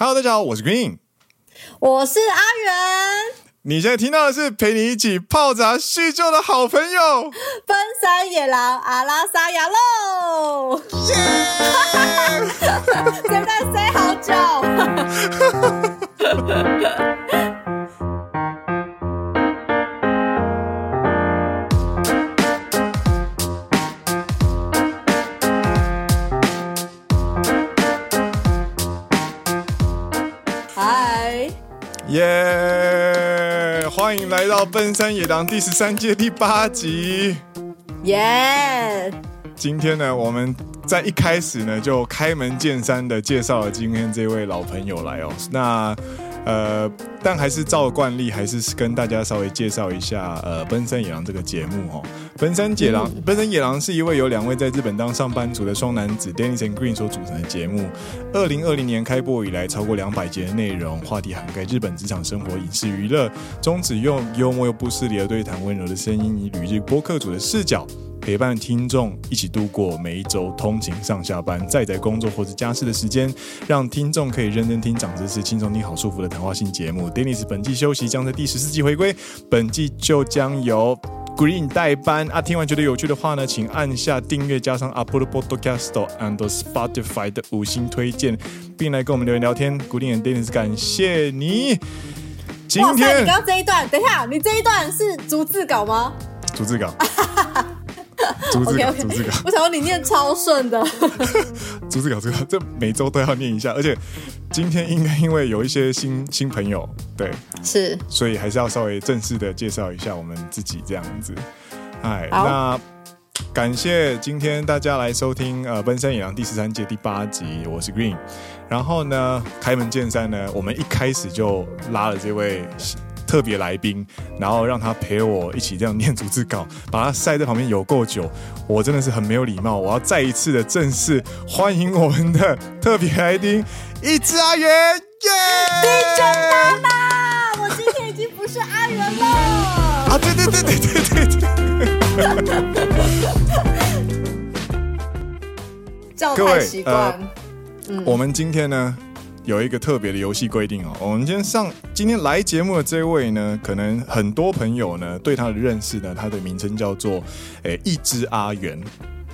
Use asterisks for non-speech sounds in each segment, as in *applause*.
Hello，大家好，我是 Green，我是阿元。你现在听到的是陪你一起泡茶叙旧的好朋友——奔山野狼阿拉萨亚喽！对不对？塞好久。*laughs* 耶！Yeah, 欢迎来到《奔山野狼》第十三届第八集。耶！今天呢，我们在一开始呢就开门见山的介绍了今天这位老朋友来哦。那呃，但还是照惯例，还是跟大家稍微介绍一下呃，《奔山野狼》这个节目哦。《奔山野狼》《奔山野狼》是一位由两位在日本当上班族的双男子 Dennis and Green 所组成的节目。二零二零年开播以来，超过两百集的内容，话题涵盖日本职场生活、影视娱乐，宗旨用幽默又不失礼的对谈，温柔的声音，以旅日播客组的视角。陪伴听众一起度过每一周通勤上下班、在在工作或者家事的时间，让听众可以认真听长知识、轻松听好舒服的谈话性节目。Dennis 本季休息，将在第十四季回归，本季就将由 Green 代班啊。听完觉得有趣的话呢，请按下订阅，加上 Apple Podcast and Spotify 的五星推荐，并来跟我们留言聊天。Green and Dennis，感谢你。今天哇塞，你刚刚这一段，等一下，你这一段是逐字稿吗？逐字稿。*laughs* 逐字稿，逐字稿。我想要你念超顺的。逐字稿，逐字稿，这每周都要念一下。而且今天应该因为有一些新新朋友，对，是，所以还是要稍微正式的介绍一下我们自己这样子。哎，那感谢今天大家来收听呃《奔山野狼》第十三届第八集，我是 Green。然后呢，开门见山呢，我们一开始就拉了这位。特别来宾，然后让他陪我一起这样念逐字稿，*laughs* 把他晒在旁边有够久，我真的是很没有礼貌。我要再一次的正式欢迎我们的特别来宾，一只阿元，耶娜娜，我今天已经不是阿元了。啊，对对对对对对对。*laughs* 叫太习惯。呃嗯、我们今天呢？有一个特别的游戏规定哦，我们今天上今天来节目的这位呢，可能很多朋友呢对他的认识呢，他的名称叫做诶一只阿元，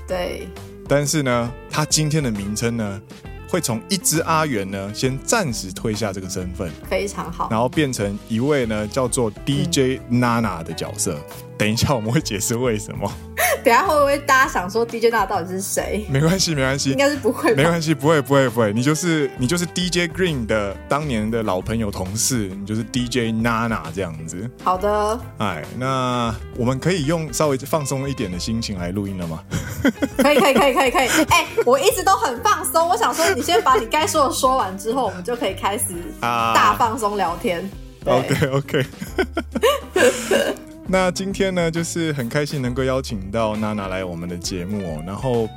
对，但是呢，他今天的名称呢，会从一只阿元呢先暂时退下这个身份，非常好，然后变成一位呢叫做 DJ Nana 的角色。嗯、等一下我们会解释为什么。*laughs* 等下会不会大家想说 DJ 娜到底是谁？没关系，没关系，应该是不会。没关系，不会，不会，不会。你就是你就是 DJ Green 的当年的老朋友同事，你就是 DJ Nana 这样子。好的。哎，那我们可以用稍微放松一点的心情来录音了吗？*laughs* 可以，可以，可以，可以，可以。哎，我一直都很放松。我想说，你先把你该说的说完之后，我们就可以开始大放松聊天。OK，OK。*laughs* 那今天呢，就是很开心能够邀请到娜娜来我们的节目哦，然后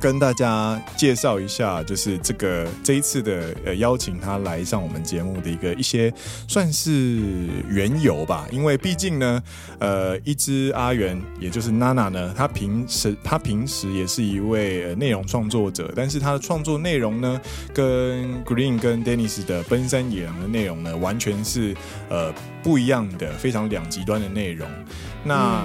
跟大家介绍一下，就是这个这一次的呃邀请他来上我们节目的一个一些算是缘由吧，因为毕竟呢，呃，一只阿元，也就是娜娜呢，她平时她平时也是一位内容创作者，但是她的创作内容呢，跟 Green 跟 Dennis 的奔山野狼的内容呢，完全是呃。不一样的，非常两极端的内容。那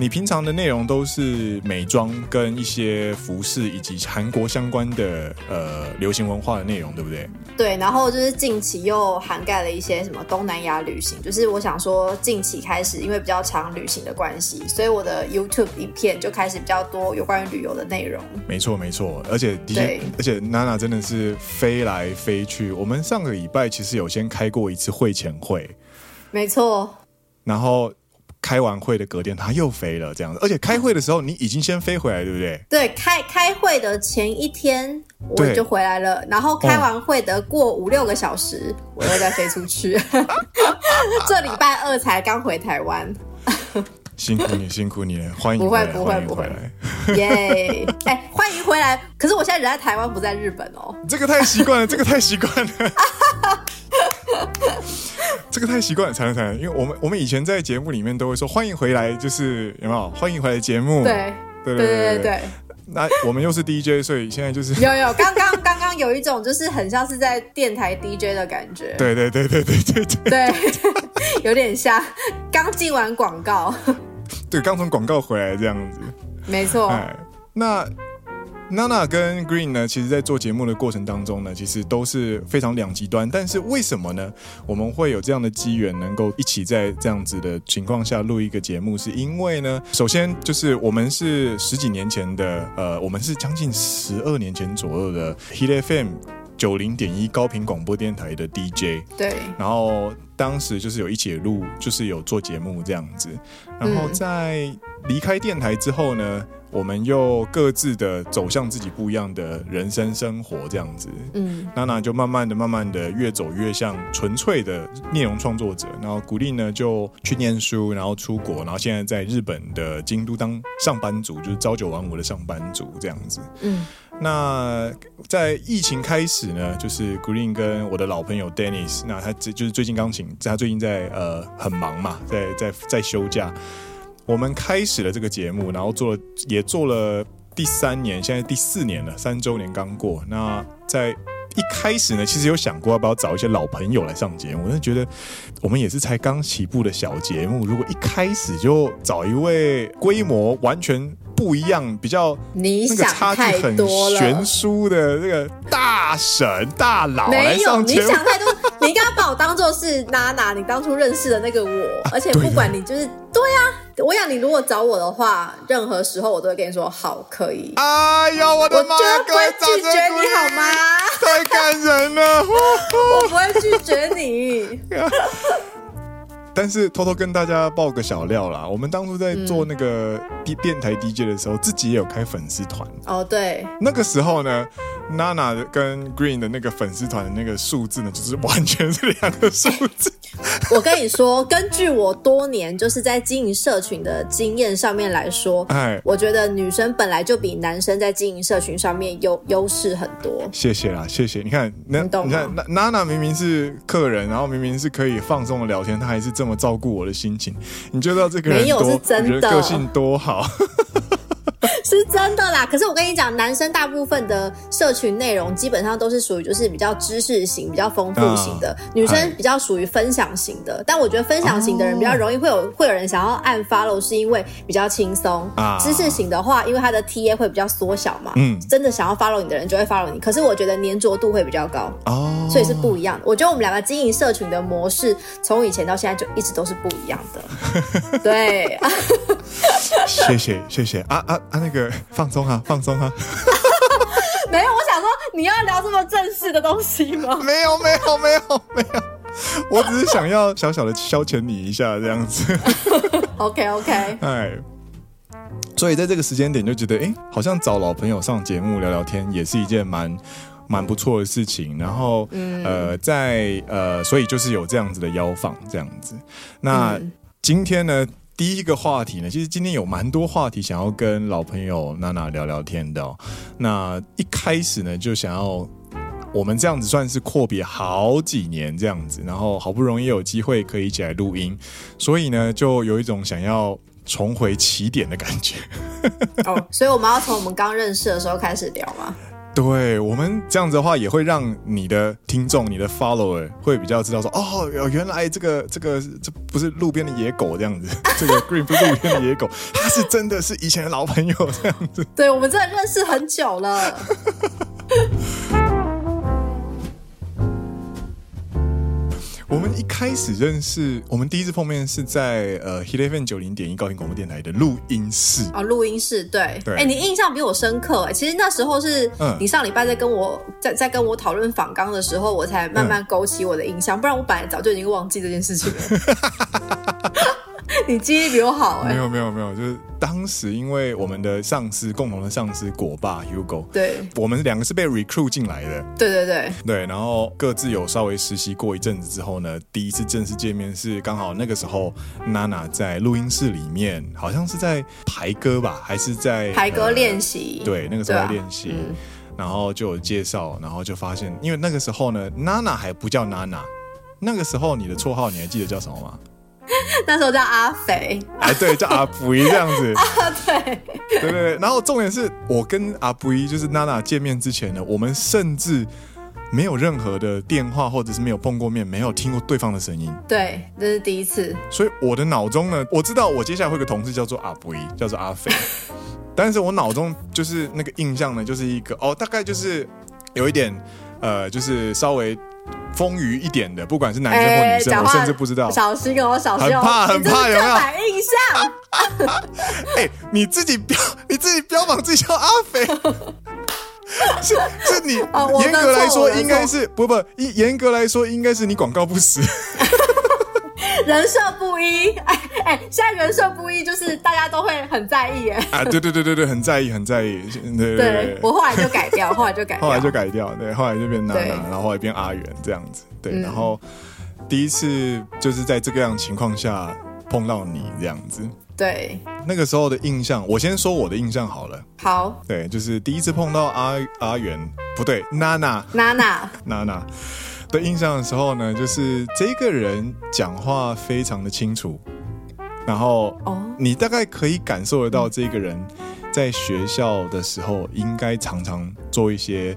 你平常的内容都是美妆跟一些服饰以及韩国相关的呃流行文化的内容，对不对？对，然后就是近期又涵盖了一些什么东南亚旅行。就是我想说，近期开始因为比较常旅行的关系，所以我的 YouTube 影片就开始比较多有关于旅游的内容。没错，没错，而且的确，对而且娜娜真的是飞来飞去。我们上个礼拜其实有先开过一次会前会。没错，然后开完会的隔天他又飞了，这样子。而且开会的时候你已经先飞回来，对不对？对，开开会的前一天我就回来了，然后开完会的过五六个小时，哦、我又再飞出去。*laughs* 这礼拜二才刚回台湾，辛苦你，辛苦你了，欢迎不会，不会，不会，耶！哎，欢迎回来。可是我现在人在台湾，不在日本哦。这个太习惯了，这个太习惯了。*laughs* *laughs* 这个太习惯了，才能才能，因为我们我们以前在节目里面都会说欢迎回来，就是有没有欢迎回来节目？对对对对对。那我们又是 DJ，所以现在就是有有刚刚刚刚有一种就是很像是在电台 DJ 的感觉。对对对对对对对，对，*laughs* 有点像刚进完广告。对，刚从广告回来这样子。没错。哎，那。Nana 跟 Green 呢，其实，在做节目的过程当中呢，其实都是非常两极端。但是为什么呢？我们会有这样的机缘，能够一起在这样子的情况下录一个节目，是因为呢，首先就是我们是十几年前的，呃，我们是将近十二年前左右的 Hit FM 九零点一高频广播电台的 DJ。对。然后当时就是有一起录，就是有做节目这样子。然后在离开电台之后呢，我们又各自的走向自己不一样的人生生活，这样子。嗯，娜娜就慢慢的、慢慢的越走越像纯粹的内容创作者。然后古力呢就去念书，然后出国，然后现在在日本的京都当上班族，就是朝九晚五的上班族这样子。嗯，那在疫情开始呢，就是古力跟我的老朋友 Dennis，那他就是最近钢琴，他最近在呃很忙嘛，在在在休假。我们开始了这个节目，然后做了也做了第三年，现在第四年了，三周年刚过。那在一开始呢，其实有想过要不要找一些老朋友来上节目，我就觉得我们也是才刚起步的小节目，如果一开始就找一位规模完全不一样、比较那个差距很悬殊的那个大神大佬来上节目，没有，你想太多。*laughs* 你应该把我当做是娜娜，你当初认识的那个我，而且不管你就是对呀、啊，我想你如果找我的话，任何时候我都会跟你说好，可以。哎呀，我的妈！我绝对不会拒绝你好吗？太感人了，*laughs* 我不会拒绝你。*laughs* 但是偷偷跟大家爆个小料啦，我们当初在做那个电电台 DJ 的时候，自己也有开粉丝团。哦，对，那个时候呢。Nana 跟 Green 的那个粉丝团的那个数字呢，就是完全是两个数字。*laughs* 我跟你说，根据我多年就是在经营社群的经验上面来说，哎，我觉得女生本来就比男生在经营社群上面优优势很多。谢谢啦，谢谢。你看，那你，你看，Nana 明明是客人，然后明明是可以放松的聊天，她还是这么照顾我的心情。你就知道这个人没有是真的，个性多好。可是我跟你讲，男生大部分的社群内容基本上都是属于就是比较知识型、比较丰富型的，女生比较属于分享型的。但我觉得分享型的人比较容易会有会有人想要按 follow，是因为比较轻松。啊知识型的话，因为他的 TA 会比较缩小嘛，嗯，真的想要 follow 你的人就会 follow 你。可是我觉得粘着度会比较高哦，所以是不一样的。我觉得我们两个经营社群的模式，从以前到现在就一直都是不一样的。*laughs* 对，*laughs* 谢谢谢谢啊啊啊那个。放松哈，放松哈。*laughs* 没有，我想说你要聊这么正式的东西吗？*laughs* 没有，没有，没有，没有。我只是想要小小的消遣你一下，这样子。*laughs* OK，OK。哎，所以在这个时间点就觉得，哎，好像找老朋友上节目聊聊天也是一件蛮蛮不错的事情。然后，嗯、呃，在呃，所以就是有这样子的邀访，这样子。那、嗯、今天呢？第一个话题呢，其实今天有蛮多话题想要跟老朋友娜娜聊聊天的。那一开始呢，就想要我们这样子算是阔别好几年这样子，然后好不容易有机会可以一起来录音，所以呢，就有一种想要重回起点的感觉。*laughs* 哦，所以我们要从我们刚认识的时候开始聊吗？对，我们这样子的话，也会让你的听众、你的 follower 会比较知道说，哦，原来这个这个这不是路边的野狗这样子，*laughs* 这个 Green 不是路边的野狗，他是真的是以前的老朋友这样子。对，我们真的认识很久了。*laughs* 我们一开始认识，我们第一次碰面是在呃 h i l e v e n 九零点一高频广播电台的录音室。哦，录音室对。对，哎、欸，你印象比我深刻哎，其实那时候是你上礼拜在跟我、嗯、在在跟我讨论访纲的时候，我才慢慢勾起我的印象，嗯、不然我本来早就已经忘记这件事情了。*laughs* *laughs* 你记忆力比我好哎、欸！没有没有没有，就是当时因为我们的上司共同的上司果爸 Hugo，对，我们两个是被 recruit 进来的，对对对对，然后各自有稍微实习过一阵子之后呢，第一次正式见面是刚好那个时候娜娜在录音室里面，好像是在排歌吧，还是在排歌练习、呃？对，那个时候在练习、嗯，然后就有介绍，然后就发现，因为那个时候呢，娜娜还不叫娜娜，那个时候你的绰号你还记得叫什么吗？*laughs* 那时候叫阿肥，哎，对，叫阿布一这样子。*laughs* 啊，对，对对对。然后重点是我跟阿布一就是娜娜见面之前呢，我们甚至没有任何的电话，或者是没有碰过面，没有听过对方的声音。对，这是第一次。所以我的脑中呢，我知道我接下来会有个同事叫做阿布一，叫做阿肥，*laughs* 但是我脑中就是那个印象呢，就是一个哦，大概就是有一点呃，就是稍微。丰腴一点的，不管是男生或女生，欸、我甚至不知道。小心哦，小心哦，很怕，很怕，有没有？印象。*laughs* 哎、欸，你自己标，你自己标榜自己叫阿肥，*laughs* 是是你严、哦、格来说应该是不不，严格来说应该是你广告不实。*laughs* 人设不一，哎哎，现在人设不一，就是大家都会很在意，哎啊，对对对对对，很在意，很在意，对对，对，对，我后来就改掉，*laughs* 后来就改掉，后来就改掉，对，后来就变娜娜，然后后来变阿元这样子，对，嗯、然后第一次就是在这个样情况下碰到你这样子，对，那个时候的印象，我先说我的印象好了，好，对，就是第一次碰到阿阿元，不对，娜娜，娜娜，*laughs* 娜娜。的印象的时候呢，就是这个人讲话非常的清楚，然后你大概可以感受得到这个人在学校的时候应该常常做一些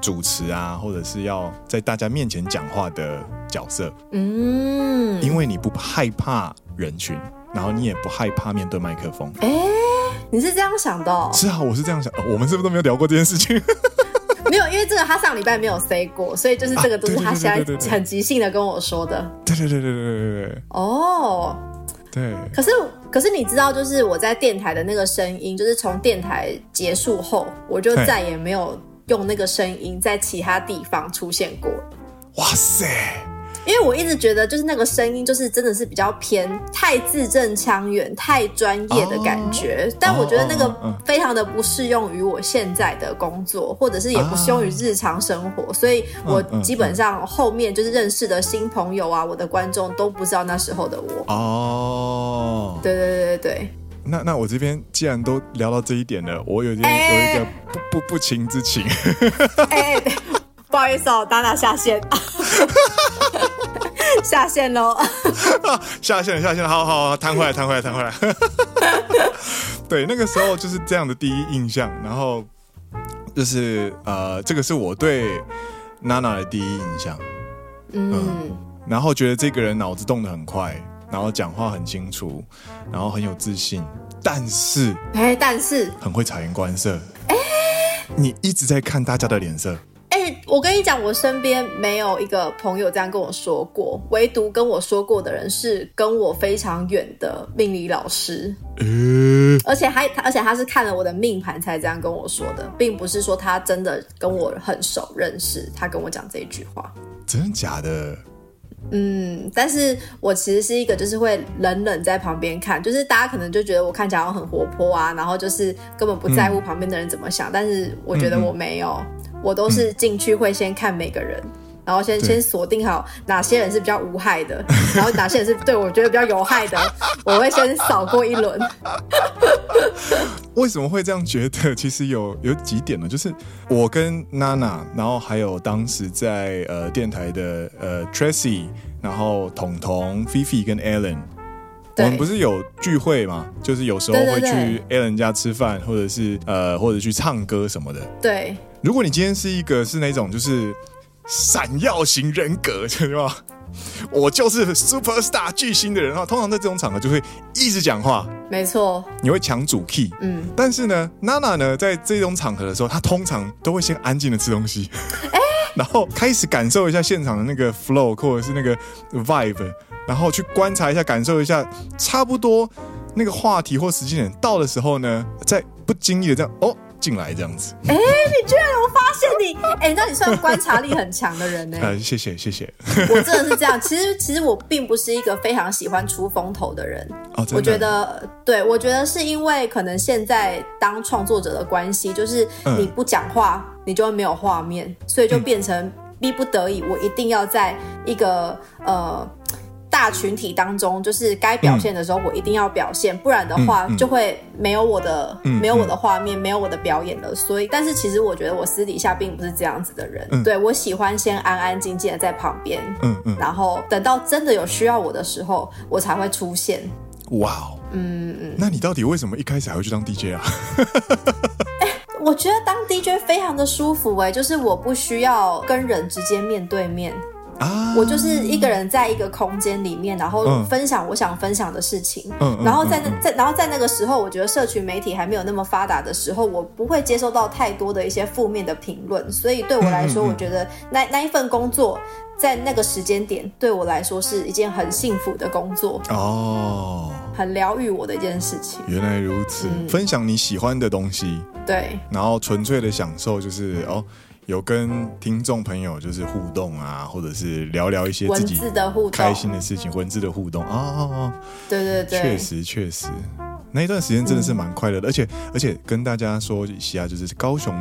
主持啊，或者是要在大家面前讲话的角色。嗯，因为你不害怕人群，然后你也不害怕面对麦克风。哎，你是这样想的哦？是啊，我是这样想。我们是不是都没有聊过这件事情？*laughs* 这个他上礼拜没有 say 过，所以就是这个都是他现在很即兴的跟我说的。对对对对对对对。哦，对。可是可是你知道，就是我在电台的那个声音，就是从电台结束后，我就再也没有用那个声音在其他地方出现过。哇塞！因为我一直觉得，就是那个声音，就是真的是比较偏太字正腔圆、太专业的感觉。Oh, 但我觉得那个非常的不适用于我现在的工作，或者是也不适用于日常生活。所以我基本上后面就是认识的新朋友啊，我的观众都不知道那时候的我。哦，oh. 对对对对对。那那我这边既然都聊到这一点了，我有点有一个不不不情之请。哎、欸，*laughs* 不好意思哦，打打下线。*laughs* 下线喽！下线了，下线了，好好好，弹回来，弹回来，弹回来。*laughs* 对，那个时候就是这样的第一印象，然后就是呃，这个是我对娜娜的第一印象。嗯，嗯，然后觉得这个人脑子动得很快，然后讲话很清楚，然后很有自信，但是，哎，但是很会察言观色。哎，你一直在看大家的脸色。我跟你讲，我身边没有一个朋友这样跟我说过，唯独跟我说过的人是跟我非常远的命理老师，嗯、而且还而且他是看了我的命盘才这样跟我说的，并不是说他真的跟我很熟认识，他跟我讲这一句话，真的假的？嗯，但是我其实是一个就是会冷冷在旁边看，就是大家可能就觉得我看起来很活泼啊，然后就是根本不在乎旁边的人怎么想，嗯、但是我觉得我没有。嗯嗯我都是进去会先看每个人，嗯、然后先先锁定好哪些人是比较无害的，*laughs* 然后哪些人是对我觉得比较有害的，*laughs* 我会先扫过一轮。为什么会这样觉得？其实有有几点呢，就是我跟娜娜，然后还有当时在呃电台的呃 Tracy，然后彤彤、Fifi 跟 Alan，我们不是有聚会嘛？就是有时候会去 Alan 家吃饭，或者是呃或者去唱歌什么的。对。如果你今天是一个是那种就是闪耀型人格，*laughs* 对吧？我就是 super star 巨星的人啊，通常在这种场合就会一直讲话，没错，你会抢主 key，嗯。但是呢，娜娜呢，在这种场合的时候，她通常都会先安静的吃东西，欸、*laughs* 然后开始感受一下现场的那个 flow 或者是那个 vibe，然后去观察一下，感受一下，差不多那个话题或时间点到的时候呢，在不经意的这样哦。进来这样子，哎、欸，你居然有发现你，哎、欸，那你算观察力很强的人呢？呃，*laughs* 谢谢谢谢，我真的是这样。其实其实我并不是一个非常喜欢出风头的人。哦，我觉得，对，我觉得是因为可能现在当创作者的关系，就是你不讲话，嗯、你就会没有画面，所以就变成逼不得已，我一定要在一个呃。大大群体当中，就是该表现的时候，我一定要表现，嗯、不然的话就会没有我的、嗯、没有我的画面，嗯、没有我的表演了。所以，但是其实我觉得我私底下并不是这样子的人。嗯、对，我喜欢先安安静静的在旁边，嗯嗯，然后等到真的有需要我的时候，我才会出现。哇哦，嗯嗯，那你到底为什么一开始还会去当 DJ 啊？*laughs* 欸、我觉得当 DJ 非常的舒服哎、欸，就是我不需要跟人直接面对面。啊，我就是一个人在一个空间里面，然后分享我想分享的事情。嗯，然后在那在然后在那个时候，我觉得社群媒体还没有那么发达的时候，我不会接收到太多的一些负面的评论，所以对我来说，我觉得那那一份工作在那个时间点对我来说是一件很幸福的工作哦，很疗愈我的一件事情。原来如此，嗯，分享你喜欢的东西，对，然后纯粹的享受就是哦。有跟听众朋友就是互动啊，或者是聊聊一些自己开心的事情，文字的互动。啊，对对对，确实确实。那一段时间真的是蛮快乐的，嗯、而且而且跟大家说一下，就是高雄，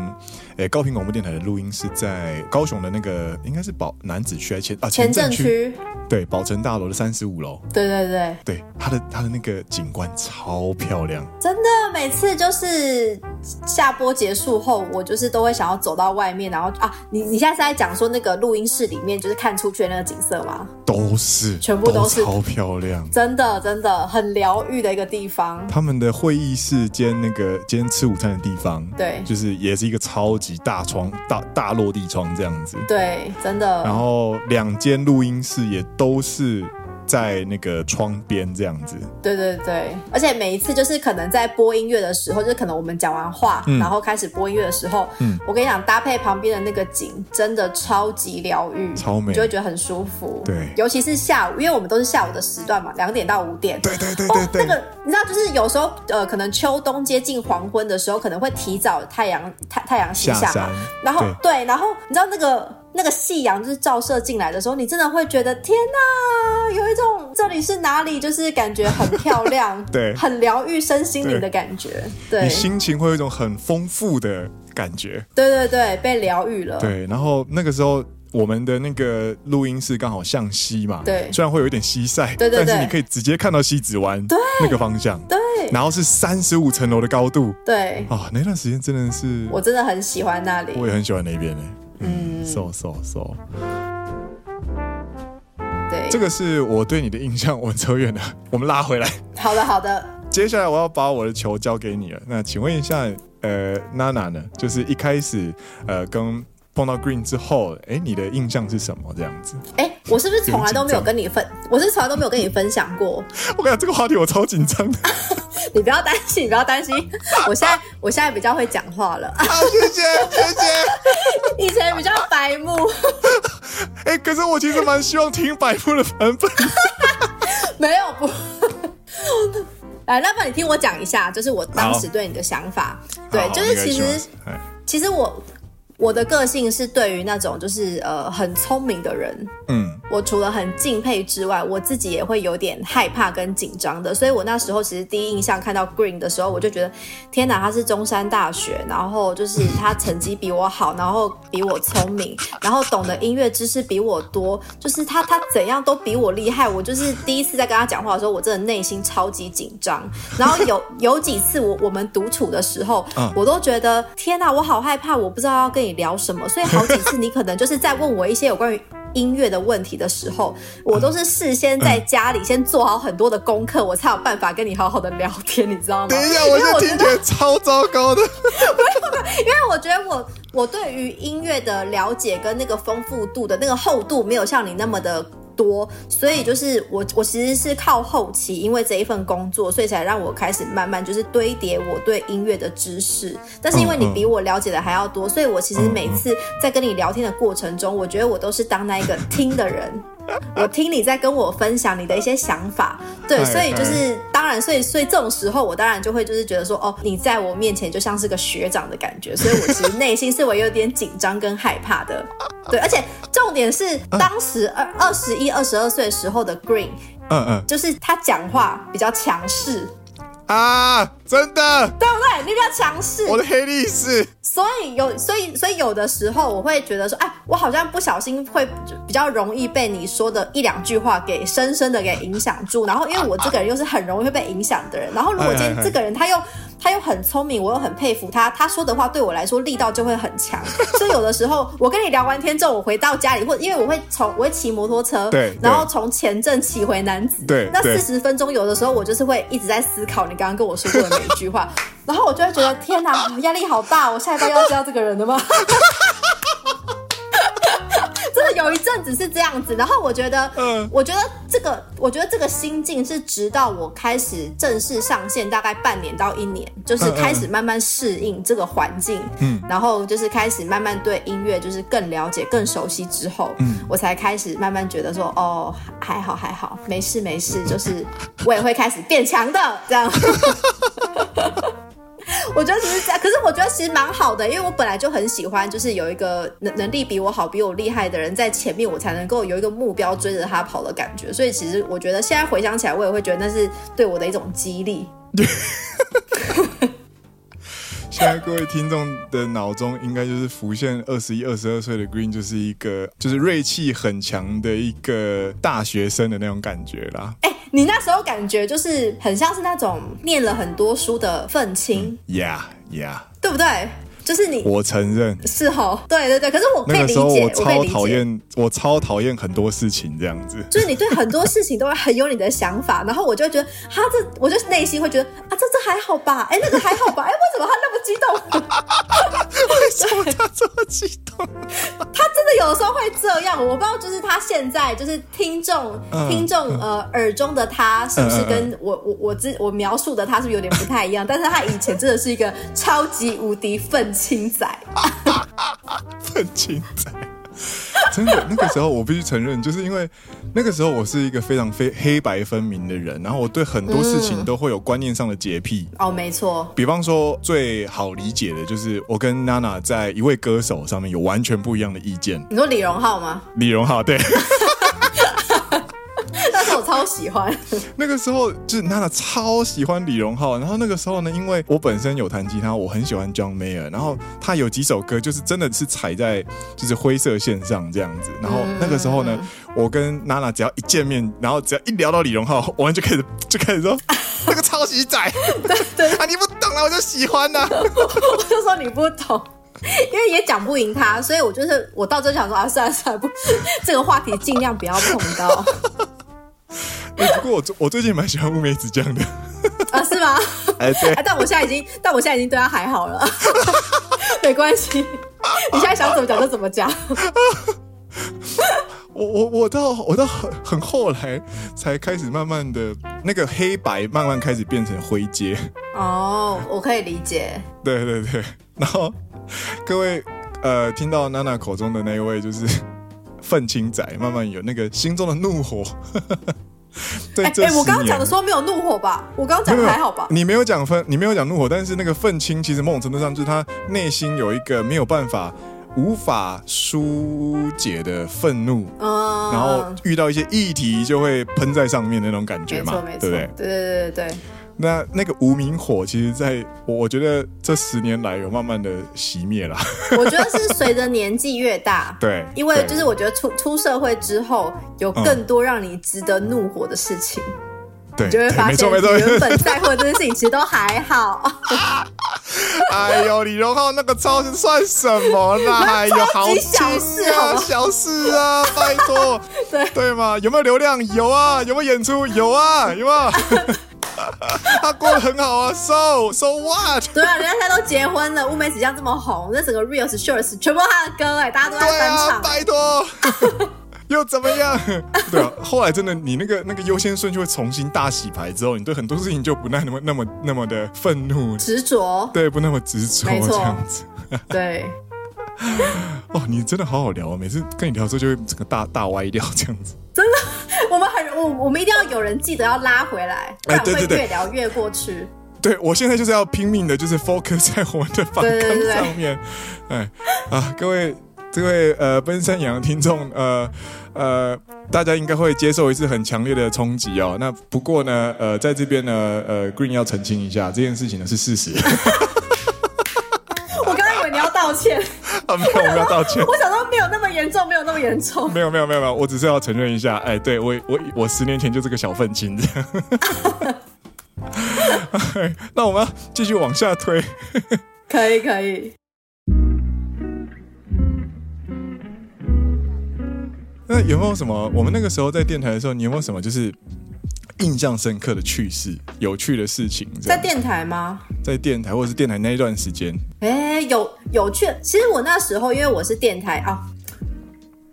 哎、欸，高频广播电台的录音是在高雄的那个应该是宝南子区还是前啊前镇区？对，宝城大楼的三十五楼。对对对，对，它的它的那个景观超漂亮，真的，每次就是下播结束后，我就是都会想要走到外面，然后啊，你你现在是在讲说那个录音室里面就是看出去的那个景色吗？都是，全部都是都超漂亮，真的真的很疗愈的一个地方。他们的会议室兼那个兼吃午餐的地方，对，就是也是一个超级大窗、大大落地窗这样子，对，真的。然后两间录音室也都是。在那个窗边这样子，对对对，而且每一次就是可能在播音乐的时候，就是可能我们讲完话，嗯、然后开始播音乐的时候，嗯，我跟你讲，搭配旁边的那个景，真的超级疗愈，超美，就会觉得很舒服。对，尤其是下午，因为我们都是下午的时段嘛，两点到五点。对对对对对。哦、那个你知道，就是有时候呃，可能秋冬接近黄昏的时候，可能会提早太阳太太阳西下嘛，下然后对，对，然后你知道那个。那个夕阳就是照射进来的时候，你真的会觉得天哪，有一种这里是哪里，就是感觉很漂亮，*laughs* 对，很疗愈身心灵的感觉，对，你心情会有一种很丰富的感觉，对对对，被疗愈了，对。然后那个时候我们的那个录音室刚好向西嘛，对，虽然会有一点西晒，对对对，但是你可以直接看到西子湾，对，那个方向，对。然后是三十五层楼的高度，对，啊，那段时间真的是，我真的很喜欢那里，我也很喜欢那边诶。嗯，so so so，对，这个是我对你的印象。我们扯远了，我们拉回来。好的，好的。*laughs* 接下来我要把我的球交给你了。那请问一下，呃，娜娜呢？就是一开始，呃，跟。碰到 Green 之后，哎、欸，你的印象是什么？这样子？哎、欸，我是不是从来都没有跟你分？我是从来都没有跟你分享过。*laughs* 我跟你讲，这个话题我超紧张的。*laughs* 你不要担心，你不要担心。我现在，我现在比较会讲话了。啊，谢谢，谢谢。以前比较白目。哎、欸，可是我其实蛮希望听白目的版本。*laughs* 没有不。来，那不然你听我讲一下，就是我当时对你的想法。对，就是其实，其实我。我的个性是对于那种就是呃很聪明的人，嗯，我除了很敬佩之外，我自己也会有点害怕跟紧张的。所以我那时候其实第一印象看到 Green 的时候，我就觉得天哪，他是中山大学，然后就是他成绩比我好，然后比我聪明，然后懂得音乐知识比我多，就是他他怎样都比我厉害。我就是第一次在跟他讲话的时候，我真的内心超级紧张。然后有有几次我我们独处的时候，我都觉得天哪，我好害怕，我不知道要跟你。聊什么？所以好几次你可能就是在问我一些有关于音乐的问题的时候，我都是事先在家里先做好很多的功课，我才有办法跟你好好的聊天，你知道吗？*laughs* 等一下，我就听觉得超糟糕的。因为我觉得我我对于音乐的了解跟那个丰富度的那个厚度没有像你那么的。多，所以就是我，我其实是靠后期，因为这一份工作，所以才让我开始慢慢就是堆叠我对音乐的知识。但是因为你比我了解的还要多，所以我其实每次在跟你聊天的过程中，我觉得我都是当那一个听的人。我听你在跟我分享你的一些想法，对，所以就是当然，所以所以这种时候，我当然就会就是觉得说，哦，你在我面前就像是个学长的感觉，所以我其实内心是我有点紧张跟害怕的，对，而且重点是当时二二十一、二十二岁时候的 Green，嗯嗯，就是他讲话比较强势。啊，真的，对不对？你比较强势，我的黑历史。所以有，所以所以有的时候我会觉得说，哎，我好像不小心会比较容易被你说的一两句话给深深的给影响住。然后，因为我这个人又是很容易会被影响的人。然后，如果今天这个人他又他又很聪明，我又很佩服他，他说的话对我来说力道就会很强。*laughs* 所以有的时候我跟你聊完天之后，我回到家里，或因为我会从我会骑摩托车，对，然后从前镇骑回男子，对，那四十分钟有的时候我就是会一直在思考你刚刚跟我说过的每一句话。然后我就会觉得 *laughs* 天哪，压力好大！我下一班要知道这个人了吗？*laughs* 有一阵子是这样子。然后我觉得，嗯，我觉得这个，我觉得这个心境是直到我开始正式上线，大概半年到一年，就是开始慢慢适应这个环境，嗯，然后就是开始慢慢对音乐就是更了解、更熟悉之后，嗯，我才开始慢慢觉得说，哦，还好还好，没事没事，就是我也会开始变强的这样。*laughs* 我觉得只是这样，可是我觉得其实蛮好的，因为我本来就很喜欢，就是有一个能能力比我好、比我厉害的人在前面，我才能够有一个目标追着他跑的感觉。所以其实我觉得现在回想起来，我也会觉得那是对我的一种激励。现在各位听众的脑中应该就是浮现二十一、二十二岁的 Green，就是一个就是锐气很强的一个大学生的那种感觉啦。哎、欸，你那时候感觉就是很像是那种念了很多书的愤青。Yeah, yeah，对不对？就是你，我承认是哦，对对对，可是我可以理解，那个我超讨厌，我，我超讨厌很多事情这样子，就是你对很多事情都会很有你的想法，然后我就会觉得，他这，我就内心会觉得啊，这这还好吧，哎，那个还好吧，哎，为什么他那么激动？*laughs* 为什么他这么激动？他真的有的时候会这样，我不知道，就是他现在就是听众，嗯、听众呃耳中的他是不是跟我我我之我描述的他是不是有点不太一样？但是他以前真的是一个超级无敌愤。青仔，愤青仔，真的那个时候我必须承认，就是因为那个时候我是一个非常非黑白分明的人，然后我对很多事情都会有观念上的洁癖。哦，没错。比方说最好理解的就是我跟娜娜在一位歌手上面有完全不一样的意见。你说李荣浩吗？李荣浩，对。*laughs* *laughs* 我超喜欢，*laughs* 那个时候就是娜娜超喜欢李荣浩，然后那个时候呢，因为我本身有弹吉他，我很喜欢 John Mayer，然后他有几首歌就是真的是踩在就是灰色线上这样子，然后那个时候呢，我跟娜娜只要一见面，然后只要一聊到李荣浩，我们就开始就开始说 *laughs* 那个抄袭仔，对对。啊，你不懂啊，我就喜欢呐，我就说你不懂，因为也讲不赢他，所以我就是我到这想说啊，算了算了，不，这个话题尽量不要碰到。欸、不过我我最近蛮喜欢乌梅子酱的 *laughs* 啊，是吗？哎、欸，对，*laughs* 但我现在已经，但我现在已经对他还好了，*laughs* 没关系。你现在想怎么讲就怎么讲。我我我到我到很很后来才开始慢慢的那个黑白慢慢开始变成灰阶。哦，我可以理解。对对对，然后各位呃，听到娜娜口中的那一位就是愤青仔，慢慢有那个心中的怒火。*laughs* 哎哎、欸欸，我刚刚讲的时候没有怒火吧？我刚刚讲的还好吧？你没有讲愤，你没有讲怒火，但是那个愤青其实某种程度上就是他内心有一个没有办法、无法疏解的愤怒，嗯，然后遇到一些议题就会喷在上面的那种感觉嘛，对不对？对对对对对。那那个无名火，其实在我我觉得这十年来有慢慢的熄灭了。*laughs* 我觉得是随着年纪越大，对，因为就是我觉得出出社会之后，有更多让你值得怒火的事情，对，你就会发现原本在乎的这些事情其实都还好。*laughs* 哎呦，李荣浩那个超是算什么啦？*laughs* 哎呦，好小事啊，小事啊，拜托，对对嘛？有没有流量？有啊，有没有演出？有啊，有没有？*laughs* 他过得很好啊，so so what？对啊，人家现在都结婚了，乌梅子酱这么红，那整个 reels shorts 全部他的歌哎，大家都在翻唱。啊、拜托，*laughs* 又怎么样？*laughs* 对啊，后来真的，你那个那个优先顺序会重新大洗牌之后，你对很多事情就不那那么那么那么的愤怒、执着，对，不那么执着，这样子。对。哦，你真的好好聊啊！每次跟你聊之后，就会整个大大歪掉这样子。真的，*laughs* 我们很我我们一定要有人记得要拉回来，不然会越聊越过去。哎、对，对，对，我现在就是要拼命的，就是 focus 在我们的访纲上面。哎啊，各位这位呃奔山羊听众，呃呃，大家应该会接受一次很强烈的冲击哦。那不过呢，呃，在这边呢，呃，Green 要澄清一下，这件事情呢是事实。我刚刚以为你要道歉。啊，*laughs* 没有，我们要道歉。*laughs* 我想说没有那么严重，没有那么严重。没有，没有，没有，没有，我只是要承认一下，哎，对我，我，我十年前就是个小愤青这样。*laughs* 那我们要继续往下推。可以，可以。那有没有什么？我们那个时候在电台的时候，你有没有什么就是印象深刻的趣事、有趣的事情？在电台吗？在电台，或者是电台那一段时间？哎，有有趣。其实我那时候，因为我是电台啊。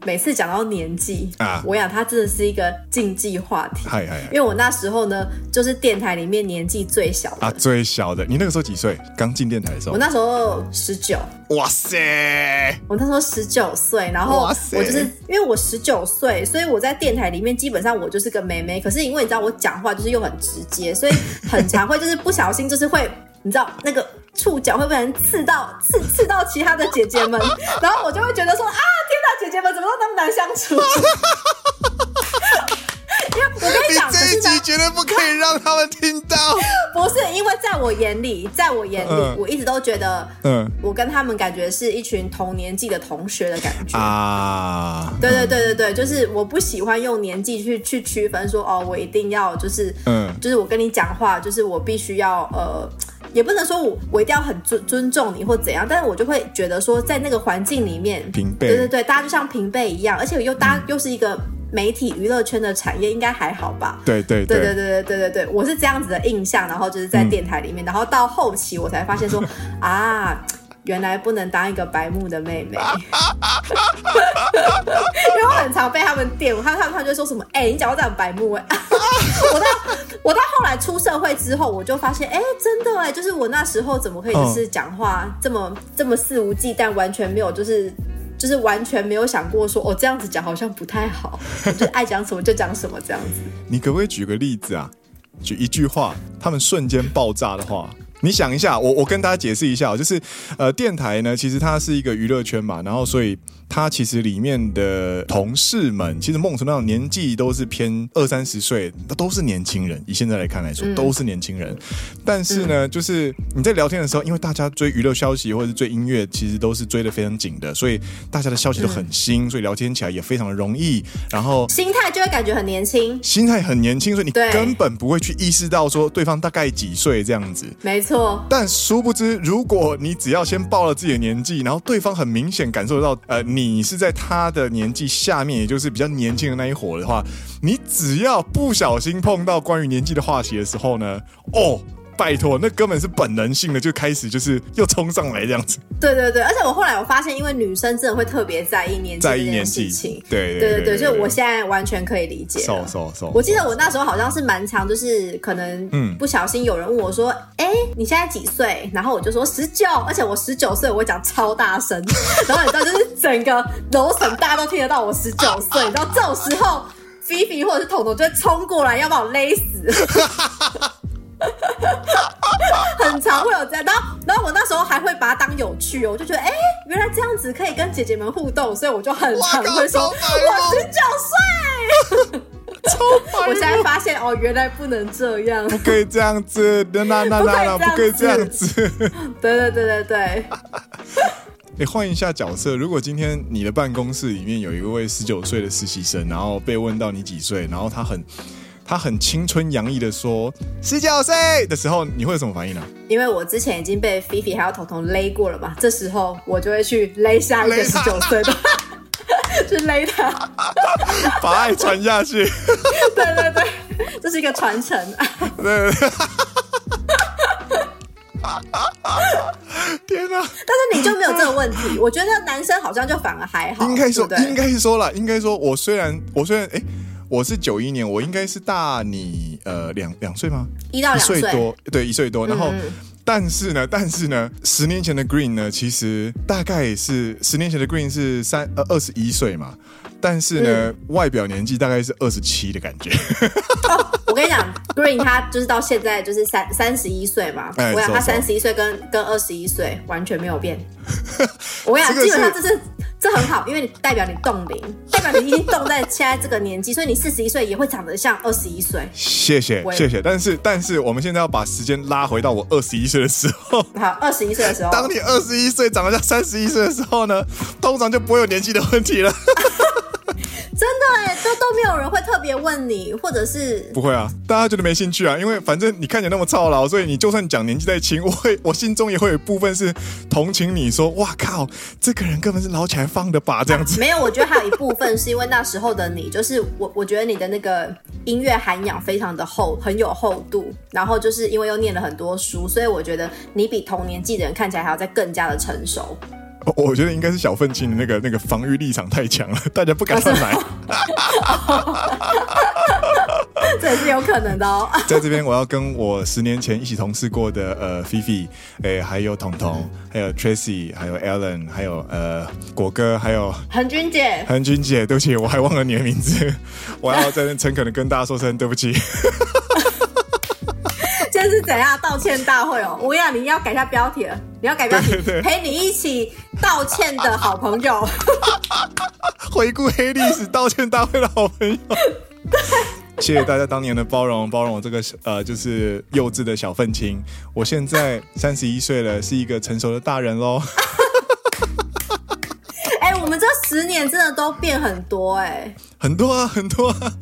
每次讲到年纪啊，我想它真的是一个禁忌话题。嗨嗨，因为我那时候呢，就是电台里面年纪最小的啊，最小的。你那个时候几岁？刚进电台的时候？我那时候十九。哇塞！我那时候十九岁，然后我就是因为我十九岁，所以我在电台里面基本上我就是个妹妹。可是因为你知道我讲话就是又很直接，所以很常会就是不小心就是会，你知道那个。触角会不会刺到刺刺到其他的姐姐们？*laughs* 然后我就会觉得说啊，天哪，姐姐们怎么都那么难相处？*laughs* 因为我跟你讲，你这一集绝对不可以让他们听到。*laughs* 不是，因为在我眼里，在我眼里，嗯、我一直都觉得，嗯，我跟他们感觉是一群同年纪的同学的感觉啊。对对对对对，就是我不喜欢用年纪去去区分说，哦，我一定要就是，嗯，就是我跟你讲话，就是我必须要呃。也不能说我我一定要很尊尊重你或怎样，但是我就会觉得说，在那个环境里面，平辈，对对对，大家就像平辈一样，而且又大家又是一个媒体娱乐圈的产业，应该还好吧？对对对对对对对对对，我是这样子的印象，然后就是在电台里面，嗯、然后到后期我才发现说啊。原来不能当一个白目的妹妹，因为我很常被他们电，他们他们就说什么，哎、欸，你讲话这样白目哎，*laughs* 我到我到后来出社会之后，我就发现，哎、欸，真的哎，就是我那时候怎么可以就是讲话这么、哦、这么肆无忌惮，完全没有就是就是完全没有想过说，哦，这样子讲好像不太好，*laughs* 就爱讲什么就讲什么这样子。*laughs* 你可不可以举个例子啊？举一句话，他们瞬间爆炸的话。你想一下，我我跟大家解释一下，就是呃，电台呢，其实它是一个娱乐圈嘛，然后所以它其实里面的同事们，其实梦成那种年纪都是偏二三十岁，那都是年轻人。以现在来看来说，都是年轻人。但是呢，就是你在聊天的时候，因为大家追娱乐消息或者是追音乐，其实都是追的非常紧的，所以大家的消息都很新，所以聊天起来也非常的容易。然后心态就会感觉很年轻，心态很年轻，所以你根本不会去意识到说对方大概几岁这样子。没错。但殊不知，如果你只要先报了自己的年纪，然后对方很明显感受到，呃，你是在他的年纪下面，也就是比较年轻的那一伙的话，你只要不小心碰到关于年纪的话题的时候呢，哦。拜托，那根本是本能性的，就开始就是又冲上来这样子。对对对，而且我后来我发现，因为女生真的会特别在意年纪这件事情。对对对对，所以我现在完全可以理解。我记得我那时候好像是蛮长，就是可能不小心有人问我说：“哎、嗯，你现在几岁？”然后我就说十九，而且我十九岁，我会讲超大声，*laughs* 然后你知道，就是整个楼层大家都听得到我十九岁。你知道这种时候，菲菲或者是彤彤就会冲过来要把我勒死。*laughs* *laughs* 很常会有这样，然后，然后我那时候还会把它当有趣哦，我就觉得，哎，原来这样子可以跟姐姐们互动，所以我就很常会说，我十九岁。我现在发现哦，原来不能这样，不可以这样子，那那那那不可以这样子。对对对对对。哎，*laughs* 换一下角色，如果今天你的办公室里面有一位十九岁的实习生，然后被问到你几岁，然后他很。他很青春洋溢的说：“十九岁的时候，你会有什么反应呢？”因为我之前已经被菲菲还有彤彤勒过了嘛，这时候我就会去勒下一个十九岁的，*laughs* 去勒他，把爱传下去。对对对，这是一个传承。对，对，对。天哪！但是你就没有这个问题？我觉得男生好像就反而还好。应该说，应该说了，应该说，我虽然，我虽然，哎。我是九一年，我应该是大你呃两两岁吗？一到两岁多，对，一岁多。然后，嗯、但是呢，但是呢，十年前的 Green 呢，其实大概是十年前的 Green 是三呃二十一岁嘛。但是呢，嗯、外表年纪大概是二十七的感觉。哦、我跟你讲，Green 他就是到现在就是三三十一岁嘛。哎、我想他三十一岁跟跟二十一岁完全没有变。*laughs* 我跟你讲，基本上这是。这很好，因为你代表你冻龄，*laughs* 代表你已经冻在现在这个年纪，所以你四十一岁也会长得像二十一岁。谢谢谢谢，但是但是我们现在要把时间拉回到我二十一岁的时候。*laughs* 好，二十一岁的时候，当你二十一岁长得像三十一岁的时候呢，通常就不会有年纪的问题了。真的哎，都都没有人会特别问你，或者是不会啊，大家觉得没兴趣啊，因为反正你看起来那么操劳，所以你就算讲年纪再轻，我会 *laughs* 我心中也会有一部分是同情你说，哇靠，这个人根本是捞起来放的吧，这样子。*laughs* 没有，我觉得还有一部分是因为那时候的你，就是我我觉得你的那个音乐涵养非常的厚，很有厚度，然后就是因为又念了很多书，所以我觉得你比同年纪的人看起来还要再更加的成熟。我觉得应该是小愤青的那个那个防御立场太强了，*laughs* 大家不敢乱买。*laughs* 这也是有可能的哦。在这边，我要跟我十年前一起同事过的呃菲菲，哎，还有彤彤，还有 Tracy，还有 Alan，还有呃果哥，还有恒君姐。恒君姐，对不起，我还忘了你的名字，*laughs* 我要在这诚恳的跟大家说声对不起。怎样道歉大会哦？*laughs* 吴亚你讲，你要改一下标题了。你要改标题，对对对，陪你一起道歉的好朋友，*laughs* 回顾黑历史道歉大会的好朋友。谢谢大家当年的包容，包容我这个呃，就是幼稚的小愤青。我现在三十一岁了，是一个成熟的大人喽。*laughs* 哎、欸，我们这十年真的都变很多哎、欸，很多啊，很多啊。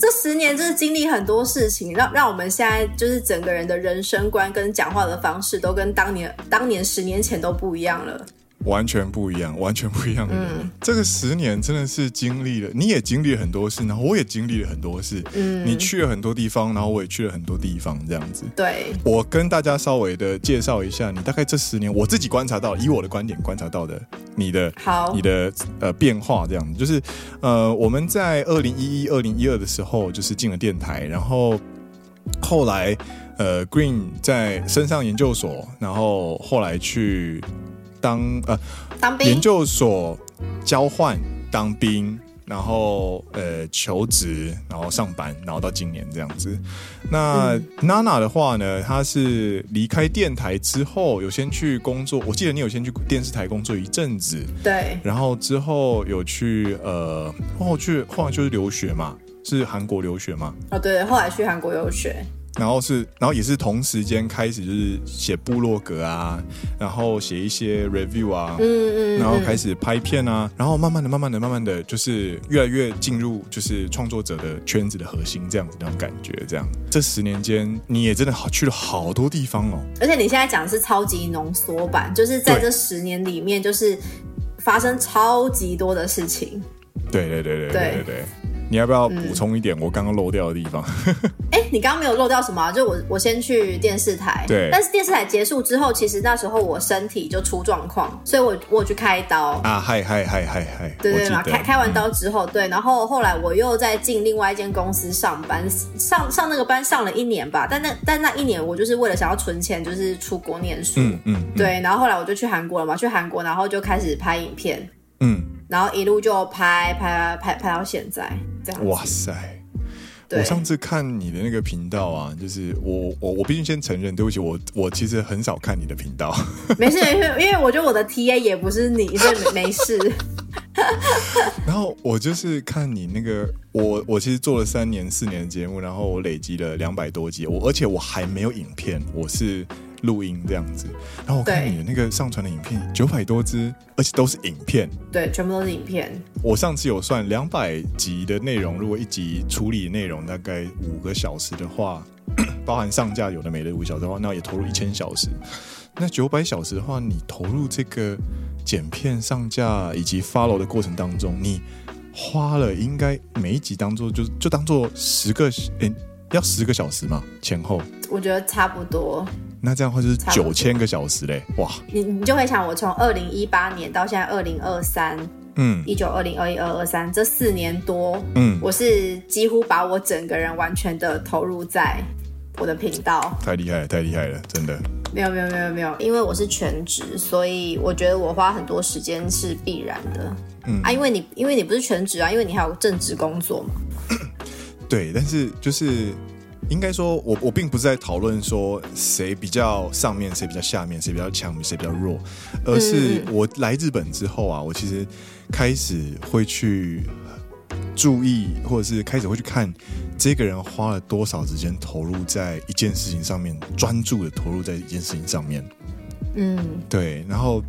这十年真是经历很多事情，让让我们现在就是整个人的人生观跟讲话的方式都跟当年当年十年前都不一样了。完全不一样，完全不一样的人。嗯，这个十年真的是经历了，你也经历了很多事，然后我也经历了很多事。嗯，你去了很多地方，然后我也去了很多地方，这样子。对，我跟大家稍微的介绍一下，你大概这十年我自己观察到，以我的观点观察到的你的好，你的呃变化这样子，就是呃我们在二零一一、二零一二的时候就是进了电台，然后后来呃 Green 在身上研究所，然后后来去。当呃，当兵，研究所交换当兵，然后呃求职，然后上班，然后到今年这样子。那、嗯、娜娜的话呢，她是离开电台之后，有先去工作。我记得你有先去电视台工作一阵子，对。然后之后有去呃，后去后来就是留学嘛，是韩国留学嘛？哦，对，后来去韩国留学。然后是，然后也是同时间开始就是写部落格啊，然后写一些 review 啊，嗯嗯，然后开始拍片啊，然后慢慢的、慢慢的、慢慢的就是越来越进入就是创作者的圈子的核心这样子那种感觉。这样，这十年间你也真的好去了好多地方哦。而且你现在讲的是超级浓缩版，就是在这十年里面，就是发生超级多的事情。对对对对对对对。你要不要补充一点我刚刚漏掉的地方？*laughs* 哎、你刚刚没有漏掉什么、啊？就我我先去电视台，对。但是电视台结束之后，其实那时候我身体就出状况，所以我我有去开刀啊，嗨嗨嗨嗨嗨，对对嘛，开开完刀之后，对，然后后来我又再进另外一间公司上班，上上那个班上了一年吧，但那但那一年我就是为了想要存钱，就是出国念书，嗯嗯，嗯，对，然后后来我就去韩国了嘛，去韩国，然后就开始拍影片，嗯。然后一路就拍拍拍拍到现在，这样。哇塞！我上次看你的那个频道啊，就是我我我必须先承认，对不起，我我其实很少看你的频道。*laughs* 没事没事，因为我觉得我的 TA 也不是你，所以没事。*laughs* 然后我就是看你那个，我我其实做了三年四年的节目，然后我累积了两百多集，我而且我还没有影片，我是。录音这样子，然后我看你的那个上传的影片九百多支，而且都是影片，对，全部都是影片。我上次有算两百集的内容，如果一集处理内容大概五个小时的话，*clears throat* 包含上架有的没的五小时的话，那也投入一千小时。那九百小时的话，你投入这个剪片、上架以及 follow 的过程当中，你花了应该每一集当做就就当做十个，诶，要十个小时吗？前后？我觉得差不多。那这样的话就是九千个小时嘞，哇！你你就会想，我从二零一八年到现在二零二三，嗯，一九二零二一二二三这四年多，嗯，我是几乎把我整个人完全的投入在我的频道。太厉害了，太厉害了，真的。没有没有没有没有，因为我是全职，所以我觉得我花很多时间是必然的。嗯啊，因为你因为你不是全职啊，因为你还有正职工作嘛。*coughs* 对，但是就是应该说我，我我并不是在讨论说谁比较上面，谁比较下面，谁比较强，谁比较弱，而是我来日本之后啊，我其实开始会去注意，或者是开始会去看这个人花了多少时间投入在一件事情上面，专注的投入在一件事情上面。嗯，对，然后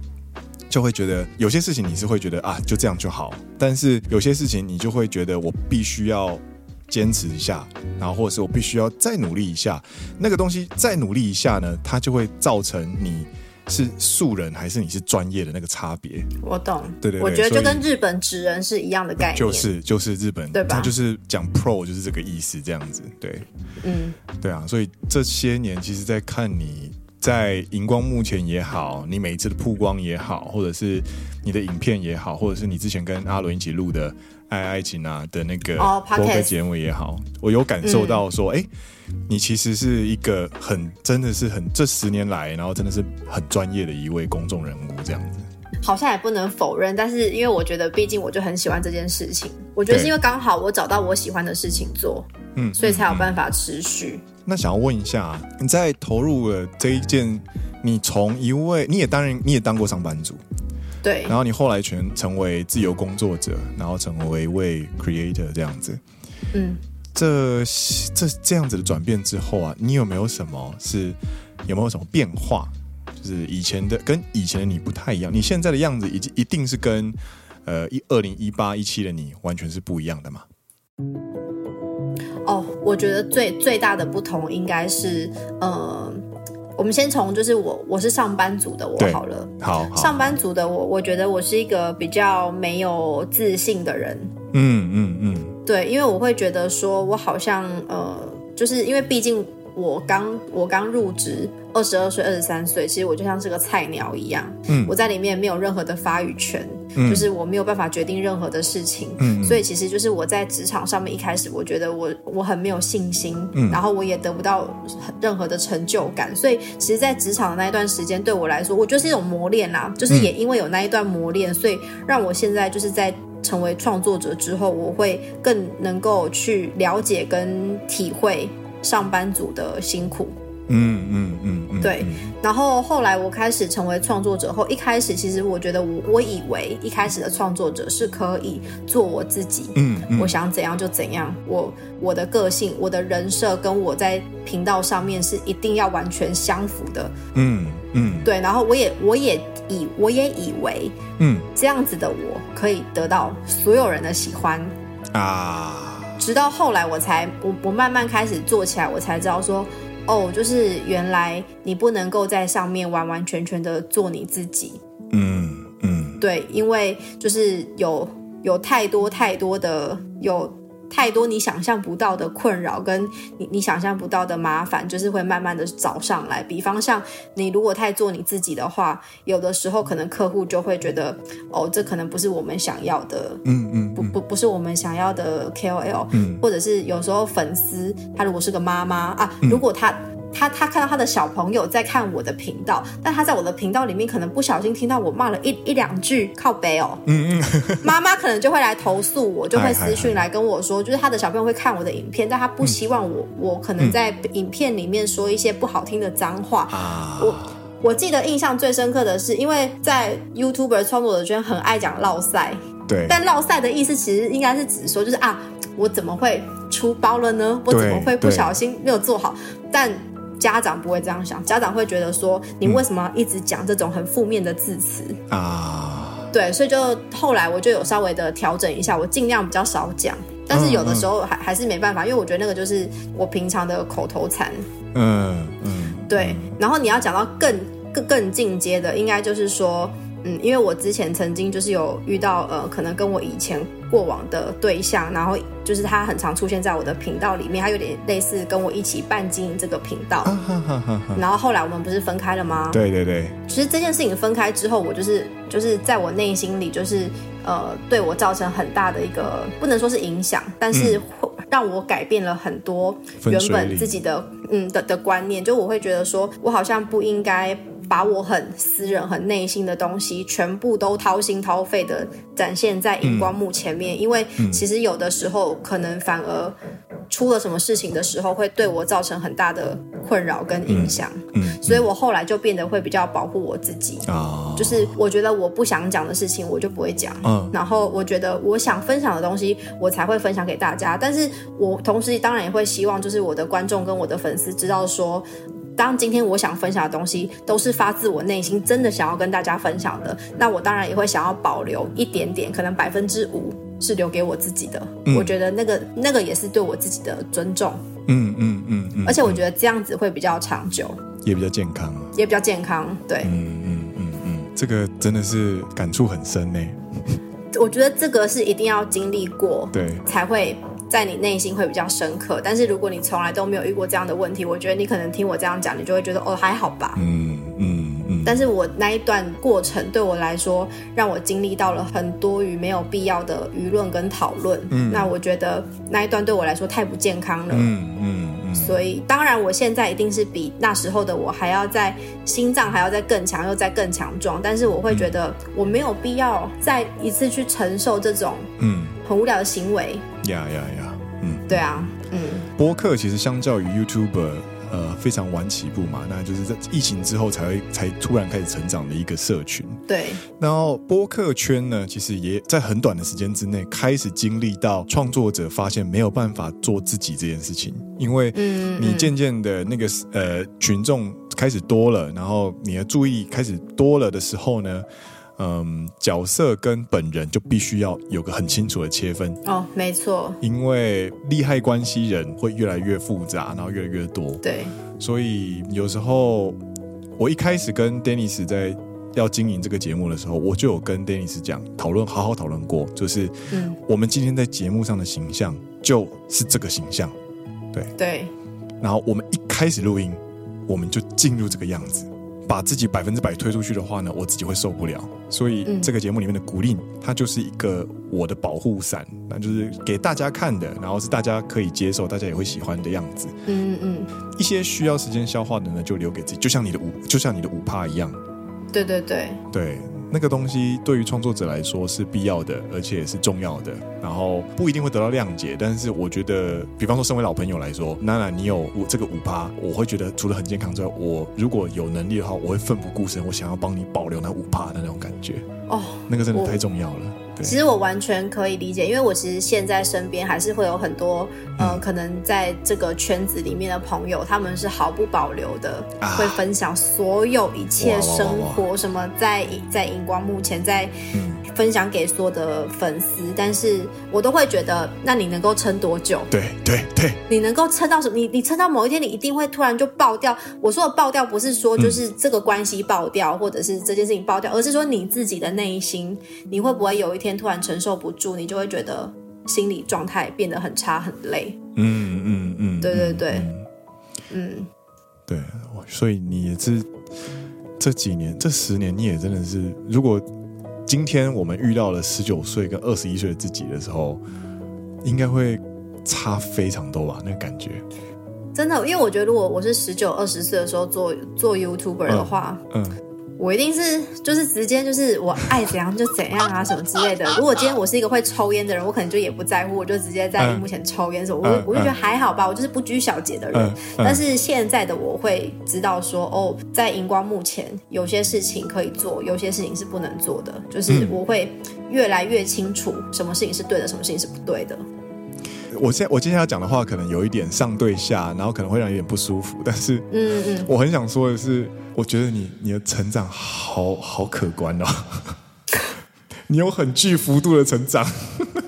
就会觉得有些事情你是会觉得啊，就这样就好，但是有些事情你就会觉得我必须要坚持一下，然后或者是我必须要再努力一下，那个东西再努力一下呢，它就会造成你是素人还是你是专业的那个差别。我懂，对对对，我觉得就跟日本职人是一样的概念，就是就是日本，对吧？他就是讲 pro 就是这个意思，这样子，对，嗯，对啊，所以这些年其实，在看你。在荧光幕前也好，你每一次的曝光也好，或者是你的影片也好，或者是你之前跟阿伦一起录的《爱爱情》啊的那个播客节目也好，我有感受到说，哎、嗯，你其实是一个很真的是很这十年来，然后真的是很专业的一位公众人物这样子。好像也不能否认，但是因为我觉得，毕竟我就很喜欢这件事情，我觉得是因为刚好我找到我喜欢的事情做，嗯，所以才有办法持续。嗯嗯那想要问一下，你在投入了这一件，你从一位你也当然你也当过上班族，对，然后你后来全成为自由工作者，然后成为一位 creator 这样子，嗯，这这这样子的转变之后啊，你有没有什么是有没有什么变化？就是以前的跟以前的你不太一样，你现在的样子已经一定是跟呃一二零一八一七的你完全是不一样的嘛？哦，我觉得最最大的不同应该是，呃，我们先从就是我我是上班族的我好了，好，好，上班族的我，我觉得我是一个比较没有自信的人，嗯嗯嗯，对，因为我会觉得说我好像呃，就是因为毕竟。我刚我刚入职，二十二岁、二十三岁，其实我就像是个菜鸟一样。嗯，我在里面没有任何的发语权，嗯，就是我没有办法决定任何的事情。嗯，所以其实就是我在职场上面一开始，我觉得我我很没有信心，嗯，然后我也得不到任何的成就感。所以其实，在职场的那一段时间，对我来说，我觉得是一种磨练啦。就是也因为有那一段磨练，所以让我现在就是在成为创作者之后，我会更能够去了解跟体会。上班族的辛苦，嗯嗯嗯嗯，对。然后后来我开始成为创作者后，一开始其实我觉得我我以为一开始的创作者是可以做我自己，嗯，嗯，我想怎样就怎样，我我的个性、我的人设跟我在频道上面是一定要完全相符的，嗯嗯，对。然后我也我也以我也以为，嗯，这样子的我可以得到所有人的喜欢啊。直到后来，我才我我慢慢开始做起来，我才知道说，哦，就是原来你不能够在上面完完全全的做你自己，嗯嗯，对，因为就是有有太多太多的有。太多你想象不到的困扰，跟你你想象不到的麻烦，就是会慢慢的找上来。比方像你如果太做你自己的话，有的时候可能客户就会觉得，哦，这可能不是我们想要的，嗯嗯，嗯，不不不是我们想要的 KOL，嗯，或者是有时候粉丝他如果是个妈妈啊，如果他。他他看到他的小朋友在看我的频道，但他在我的频道里面可能不小心听到我骂了一一两句靠背哦，嗯嗯，*laughs* 妈妈可能就会来投诉我，就会私讯来跟我说，就是他的小朋友会看我的影片，但他不希望我我可能在影片里面说一些不好听的脏话。我我记得印象最深刻的是，因为在 YouTuber 创作者圈很爱讲落赛，对，但落赛的意思其实应该是指说，就是啊，我怎么会出包了呢？我怎么会不小心没有做好？但家长不会这样想，家长会觉得说，你为什么要一直讲这种很负面的字词啊？对，所以就后来我就有稍微的调整一下，我尽量比较少讲，但是有的时候还还是没办法，因为我觉得那个就是我平常的口头禅。嗯嗯，对。然后你要讲到更更更进阶的，应该就是说。嗯，因为我之前曾经就是有遇到呃，可能跟我以前过往的对象，然后就是他很常出现在我的频道里面，他有点类似跟我一起办经营这个频道。啊、哈哈哈哈，然后后来我们不是分开了吗？对对对。其实这件事情分开之后，我就是就是在我内心里就是呃，对我造成很大的一个不能说是影响，但是会让我改变了很多原本自己的嗯的的观念，就我会觉得说我好像不应该。把我很私人、很内心的东西，全部都掏心掏肺的展现在荧光幕前面。嗯、因为其实有的时候，可能反而出了什么事情的时候，会对我造成很大的困扰跟影响。嗯，嗯，所以我后来就变得会比较保护我自己。哦，就是我觉得我不想讲的事情，我就不会讲。嗯，然后我觉得我想分享的东西，我才会分享给大家。但是我同时当然也会希望，就是我的观众跟我的粉丝知道说。当今天我想分享的东西都是发自我内心，真的想要跟大家分享的，那我当然也会想要保留一点点，可能百分之五是留给我自己的。嗯、我觉得那个那个也是对我自己的尊重。嗯嗯嗯嗯。嗯嗯而且我觉得这样子会比较长久，也比较健康，也比较健康。对。嗯嗯嗯嗯，这个真的是感触很深呢。我觉得这个是一定要经历过，对，才会。在你内心会比较深刻，但是如果你从来都没有遇过这样的问题，我觉得你可能听我这样讲，你就会觉得哦，还好吧。嗯嗯嗯。嗯，但是我那一段过程对我来说，让我经历到了很多与没有必要的舆论跟讨论。嗯，那我觉得那一段对我来说太不健康了。嗯嗯，所以当然，我现在一定是比那时候的我还要在心脏还要再更强，又再更强壮。但是我会觉得我没有必要再一次去承受这种嗯很无聊的行为。呀呀呀，嗯，对啊，嗯，播客其实相较于 YouTuber，呃，非常晚起步嘛，那就是在疫情之后才会才突然开始成长的一个社群。对，然后播客圈呢，其实也在很短的时间之内开始经历到创作者发现没有办法做自己这件事情，因为你渐渐的那个呃群众开始多了，然后你的注意开始多了的时候呢。嗯，角色跟本人就必须要有个很清楚的切分。哦，没错，因为利害关系人会越来越复杂，然后越来越多，对，所以有时候我一开始跟 Dennis 在要经营这个节目的时候，我就有跟 Dennis 讲讨论，好好讨论过，就是嗯，我们今天在节目上的形象就是这个形象，对。对，然后我们一开始录音，我们就进入这个样子。把自己百分之百推出去的话呢，我自己会受不了。所以这个节目里面的鼓励，它就是一个我的保护伞，那就是给大家看的，然后是大家可以接受、大家也会喜欢的样子。嗯嗯。一些需要时间消化的呢，就留给自己，就像你的五，就像你的五趴一样。对对对。对。那个东西对于创作者来说是必要的，而且是重要的。然后不一定会得到谅解，但是我觉得，比方说身为老朋友来说，娜娜你有我这个五趴，我会觉得除了很健康之外，我如果有能力的话，我会奋不顾身，我想要帮你保留那五趴的那种感觉。哦，那个真的太重要了。其实我完全可以理解，因为我其实现在身边还是会有很多，嗯、呃，可能在这个圈子里面的朋友，他们是毫不保留的，啊、会分享所有一切生活，什么在在荧光幕前，在分享给所有的粉丝，嗯、但是我都会觉得，那你能够撑多久？对对对，你能够撑到什么？你你撑到某一天，你一定会突然就爆掉。我说的爆掉，不是说就是这个关系爆掉，嗯、或者是这件事情爆掉，而是说你自己的内心，你会不会有一天？突然承受不住，你就会觉得心理状态变得很差、很累。嗯嗯嗯，对对对，嗯，对。所以你也是这几年、这十年，你也真的是，如果今天我们遇到了十九岁跟二十一岁的自己的时候，应该会差非常多吧？那个感觉，真的，因为我觉得，如果我是十九、二十岁的时候做做 YouTuber 的话，嗯。嗯我一定是就是直接就是我爱怎样就怎样啊什么之类的。*laughs* 如果今天我是一个会抽烟的人，我可能就也不在乎，我就直接在荧幕前抽烟什么。我就我就觉得还好吧，我就是不拘小节的人。但是现在的我会知道说，哦，在荧光幕前有些事情可以做，有些事情是不能做的。就是我会越来越清楚什么事情是对的，什么事情是不对的。我现我今天要讲的话，可能有一点上对下，然后可能会让你有点不舒服。*laughs* 但是，嗯嗯，我很想说的是。我觉得你你的成长好好可观哦，*laughs* 你有很巨幅度的成长。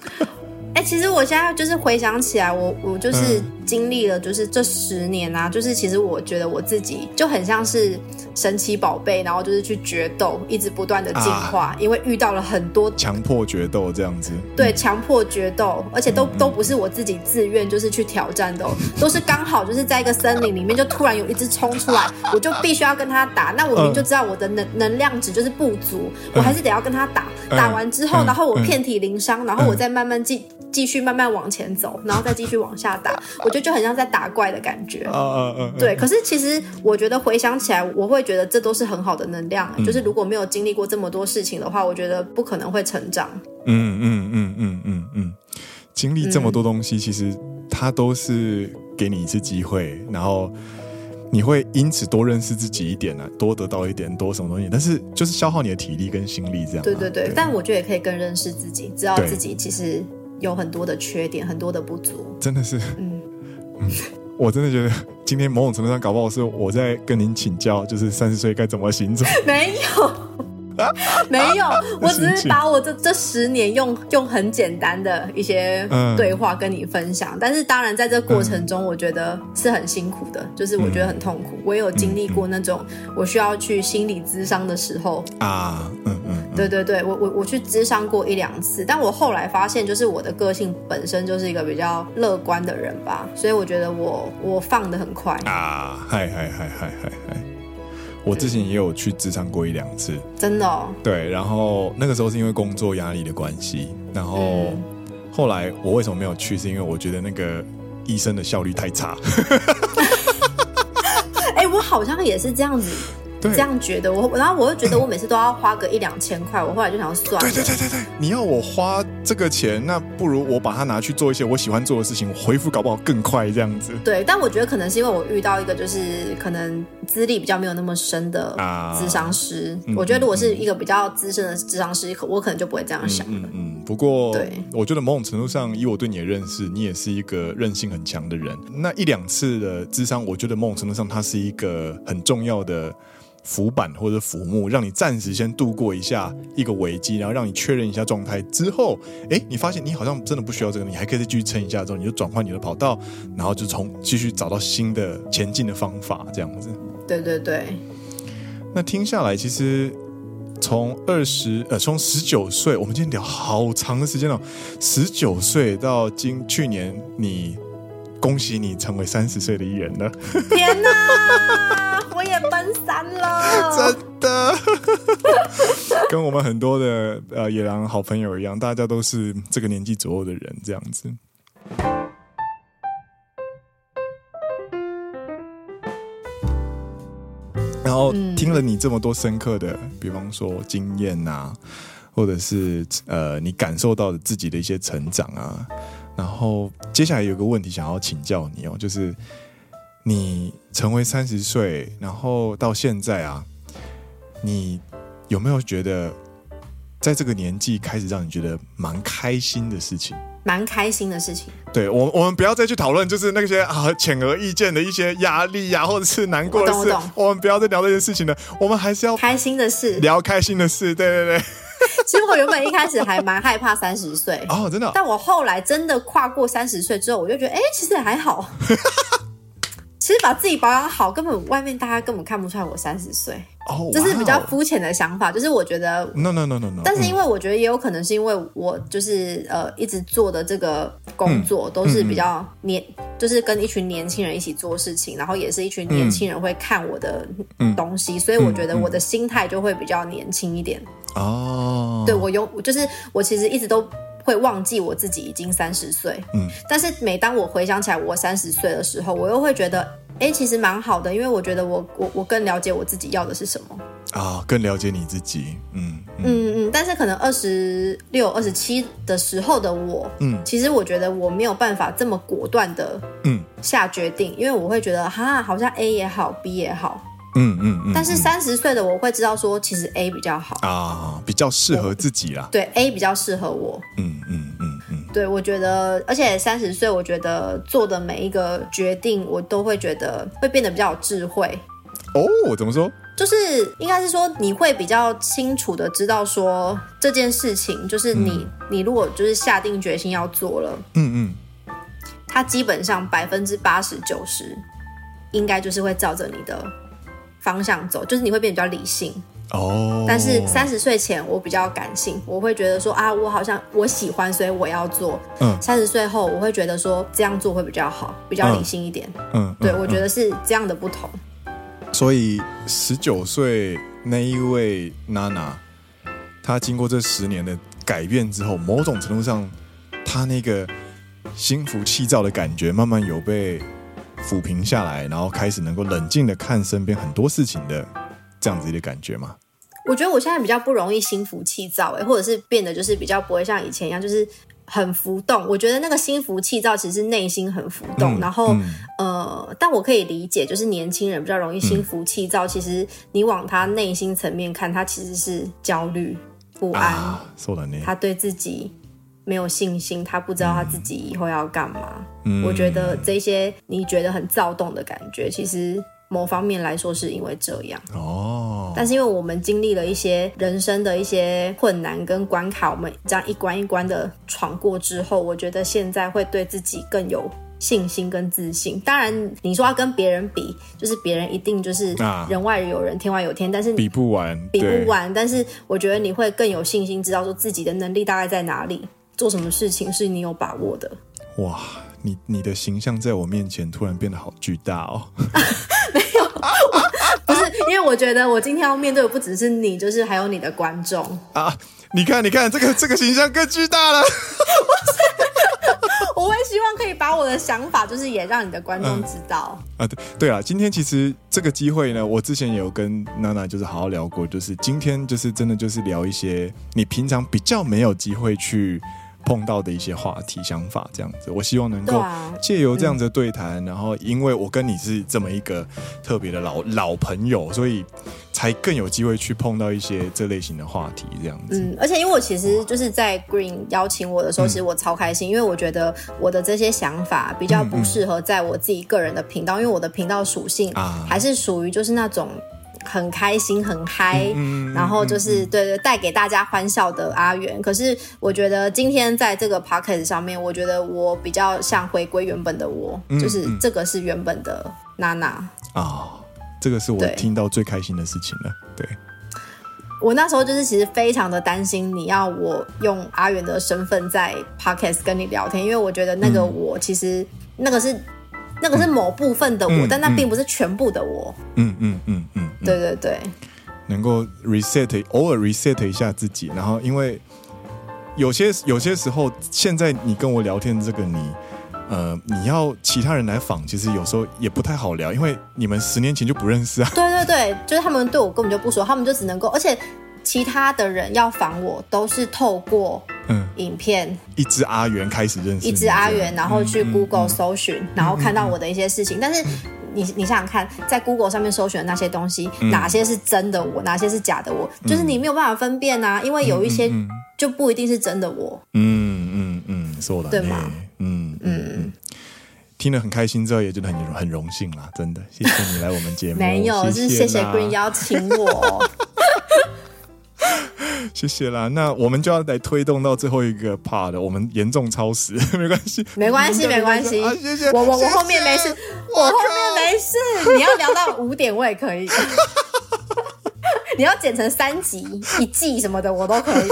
*laughs* 哎、欸，其实我现在就是回想起来，我我就是经历了，就是这十年啊，就是其实我觉得我自己就很像是。神奇宝贝，然后就是去决斗，一直不断的进化，啊、因为遇到了很多强迫决斗这样子。对，强迫决斗，而且都、嗯、都不是我自己自愿，就是去挑战的，*laughs* 都是刚好就是在一个森林里面，就突然有一只冲出来，*laughs* 我就必须要跟他打。那我明明就知道我的能、嗯、能量值就是不足，我还是得要跟他打。嗯、打完之后，然后我遍体鳞伤，然后我再慢慢继继续慢慢往前走，然后再继续往下打。*laughs* 我觉得就很像在打怪的感觉。嗯嗯嗯！对，可是其实我觉得回想起来，我会觉得这都是很好的能量。嗯、就是如果没有经历过这么多事情的话，我觉得不可能会成长。嗯嗯嗯嗯嗯嗯，经历这么多东西，嗯、其实它都是给你一次机会，然后你会因此多认识自己一点呢、啊，多得到一点多什么东西，但是就是消耗你的体力跟心力这样。对对对，对但我觉得也可以更认识自己，知道自己其实有很多的缺点，很多的不足。真的是，嗯嗯，我真的觉得今天某种程度上搞不好是我在跟您请教，就是三十岁该怎么行走。*laughs* 没有。*laughs* 没有，我只是把我这这十年用用很简单的一些对话跟你分享，嗯、但是当然在这过程中，我觉得是很辛苦的，嗯、就是我觉得很痛苦。我也有经历过那种我需要去心理咨商的时候。啊，嗯嗯，嗯。对对对，我我我去咨商过一两次，但我后来发现，就是我的个性本身就是一个比较乐观的人吧，所以我觉得我我放的很快。啊，嗨嗨嗨嗨嗨嗨。我之前也有去职场过一两次，真的哦。对，然后那个时候是因为工作压力的关系，然后后来我为什么没有去？是因为我觉得那个医生的效率太差。*laughs* 哎、欸，我好像也是这样子。对这样觉得我，然后我又觉得我每次都要花个一两千块，我后来就想算了。对对对对对，你要我花这个钱，那不如我把它拿去做一些我喜欢做的事情，回复搞不好更快这样子。对，但我觉得可能是因为我遇到一个就是可能资历比较没有那么深的智商师，啊、我觉得如果是一个比较资深的智商师，我可能就不会这样想。嗯嗯。不过，对，我觉得某种程度上，以我对你的认识，你也是一个韧性很强的人。那一两次的智商，我觉得某种程度上，它是一个很重要的。浮板或者浮木，让你暂时先度过一下一个危机，然后让你确认一下状态之后，哎，你发现你好像真的不需要这个，你还可以再继续撑一下，之后你就转换你的跑道，然后就从继续找到新的前进的方法，这样子。对对对。那听下来，其实从二十呃，从十九岁，我们今天聊好长的时间了，十九岁到今去年，你恭喜你成为三十岁的艺人了。*laughs* 天哪！奔三了，真的，跟我们很多的呃野狼好朋友一样，大家都是这个年纪左右的人，这样子。然后听了你这么多深刻的，比方说经验啊，或者是呃你感受到的自己的一些成长啊，然后接下来有个问题想要请教你哦，就是。你成为三十岁，然后到现在啊，你有没有觉得在这个年纪开始让你觉得蛮开心的事情？蛮开心的事情。对，我我们不要再去讨论，就是那些啊显而易见的一些压力呀、啊，或者是难过的事。我懂，我懂。我们不要再聊这件事情了，我们还是要开心的事，聊开心的事。对对对。*laughs* 其实我原本一开始还蛮害怕三十岁哦，真的。但我后来真的跨过三十岁之后，我就觉得，哎，其实也还好。其实把自己保养好，根本外面大家根本看不出来我三十岁。哦，这是比较肤浅的想法。就是我觉得，no no no no no。但是因为我觉得也有可能是因为我就是呃一直做的这个工作都是比较年，就是跟一群年轻人一起做事情，然后也是一群年轻人会看我的东西，所以我觉得我的心态就会比较年轻一点。哦，对，我有，就是我其实一直都。会忘记我自己已经三十岁，嗯，但是每当我回想起来我三十岁的时候，我又会觉得，哎，其实蛮好的，因为我觉得我我我更了解我自己要的是什么。啊，更了解你自己，嗯嗯。嗯，嗯，但是可能二十六、二十七的时候的我，嗯，其实我觉得我没有办法这么果断的，嗯，下决定，嗯，因为我会觉得，哈，好像 A 也好，B 也好。嗯嗯但是三十岁的我会知道说，其实 A 比较好啊，比较适合自己啦。对，A 比较适合我。嗯嗯嗯嗯，嗯嗯对，我觉得，而且三十岁，我觉得做的每一个决定，我都会觉得会变得比较有智慧。哦，怎么说？就是应该是说，你会比较清楚的知道说这件事情，就是你、嗯、你如果就是下定决心要做了，嗯嗯，它基本上百分之八十九十，应该就是会照着你的。方向走，就是你会变得比较理性哦。Oh. 但是三十岁前我比较感性，我会觉得说啊，我好像我喜欢，所以我要做。嗯。三十岁后，我会觉得说这样做会比较好，比较理性一点。嗯。对，我觉得是这样的不同。所以十九岁那一位娜娜，她经过这十年的改变之后，某种程度上，她那个心浮气躁的感觉慢慢有被抚平下来，然后开始能够冷静的看身边很多事情的这样子的感觉吗？我觉得我现在比较不容易心浮气躁，哎，或者是变得就是比较不会像以前一样，就是很浮动。我觉得那个心浮气躁其实是内心很浮动，嗯、然后、嗯、呃，但我可以理解，就是年轻人比较容易心浮气躁。嗯、其实你往他内心层面看，他其实是焦虑不安，啊、他对自己没有信心，他不知道他自己以后要干嘛。嗯、我觉得这些你觉得很躁动的感觉，其实。某方面来说，是因为这样哦，但是因为我们经历了一些人生的一些困难跟关卡，我们这样一关一关的闯过之后，我觉得现在会对自己更有信心跟自信。当然，你说要跟别人比，就是别人一定就是人外有人，天外有天，但是比不完，比不完。但是我觉得你会更有信心，知道说自己的能力大概在哪里，做什么事情是你有把握的。哇，你你的形象在我面前突然变得好巨大哦。*laughs* 不是，因为我觉得我今天要面对的不只是你，就是还有你的观众啊！你看，你看，这个这个形象更巨大了。*laughs* 我会希望可以把我的想法，就是也让你的观众知道、嗯、啊。对对啊，今天其实这个机会呢，我之前也有跟娜娜就是好好聊过，就是今天就是真的就是聊一些你平常比较没有机会去。碰到的一些话题、想法这样子，我希望能够借由这样子的对谈，啊嗯、然后因为我跟你是这么一个特别的老老朋友，所以才更有机会去碰到一些这类型的话题这样子。嗯，而且因为我其实就是在 Green 邀请我的时候，其实我超开心，嗯、因为我觉得我的这些想法比较不适合在我自己个人的频道，因为我的频道属性还是属于就是那种。很开心，很嗨，嗯嗯、然后就是、嗯、对对，带给大家欢笑的阿元。可是我觉得今天在这个 podcast 上面，我觉得我比较像回归原本的我，嗯、就是这个是原本的娜娜啊、哦，这个是我听到最开心的事情了。对，对我那时候就是其实非常的担心你要我用阿元的身份在 podcast 跟你聊天，因为我觉得那个我其实那个是。那个是某部分的我，嗯、但那并不是全部的我。嗯嗯嗯嗯，嗯对对对，能够 reset，偶尔 reset 一下自己，然后因为有些有些时候，现在你跟我聊天的这个你，呃，你要其他人来访，其实有时候也不太好聊，因为你们十年前就不认识啊。对对对，就是他们对我根本就不熟，他们就只能够，而且其他的人要访我都是透过。嗯，影片一只阿元开始认识，一只阿元，然后去 Google 搜寻，然后看到我的一些事情。但是你你想想看，在 Google 上面搜寻的那些东西，嗯、哪些是真的我，哪些是假的我，嗯、就是你没有办法分辨啊，因为有一些就不一定是真的我。嗯嗯嗯，说、嗯、的、嗯、对吗？嗯嗯嗯，听得很开心之后，也觉得很很荣幸啦，真的，谢谢你来我们节目。没有，就是谢谢 Green 邀请我。谢谢啦，那我们就要来推动到最后一个 part，我们严重超时，*laughs* 没关系，没关系，没关系。啊、谢谢我，我我后面没事，我后面没事。你要聊到五点我也可以，*laughs* 你要剪成三集、一季什么的我都可以。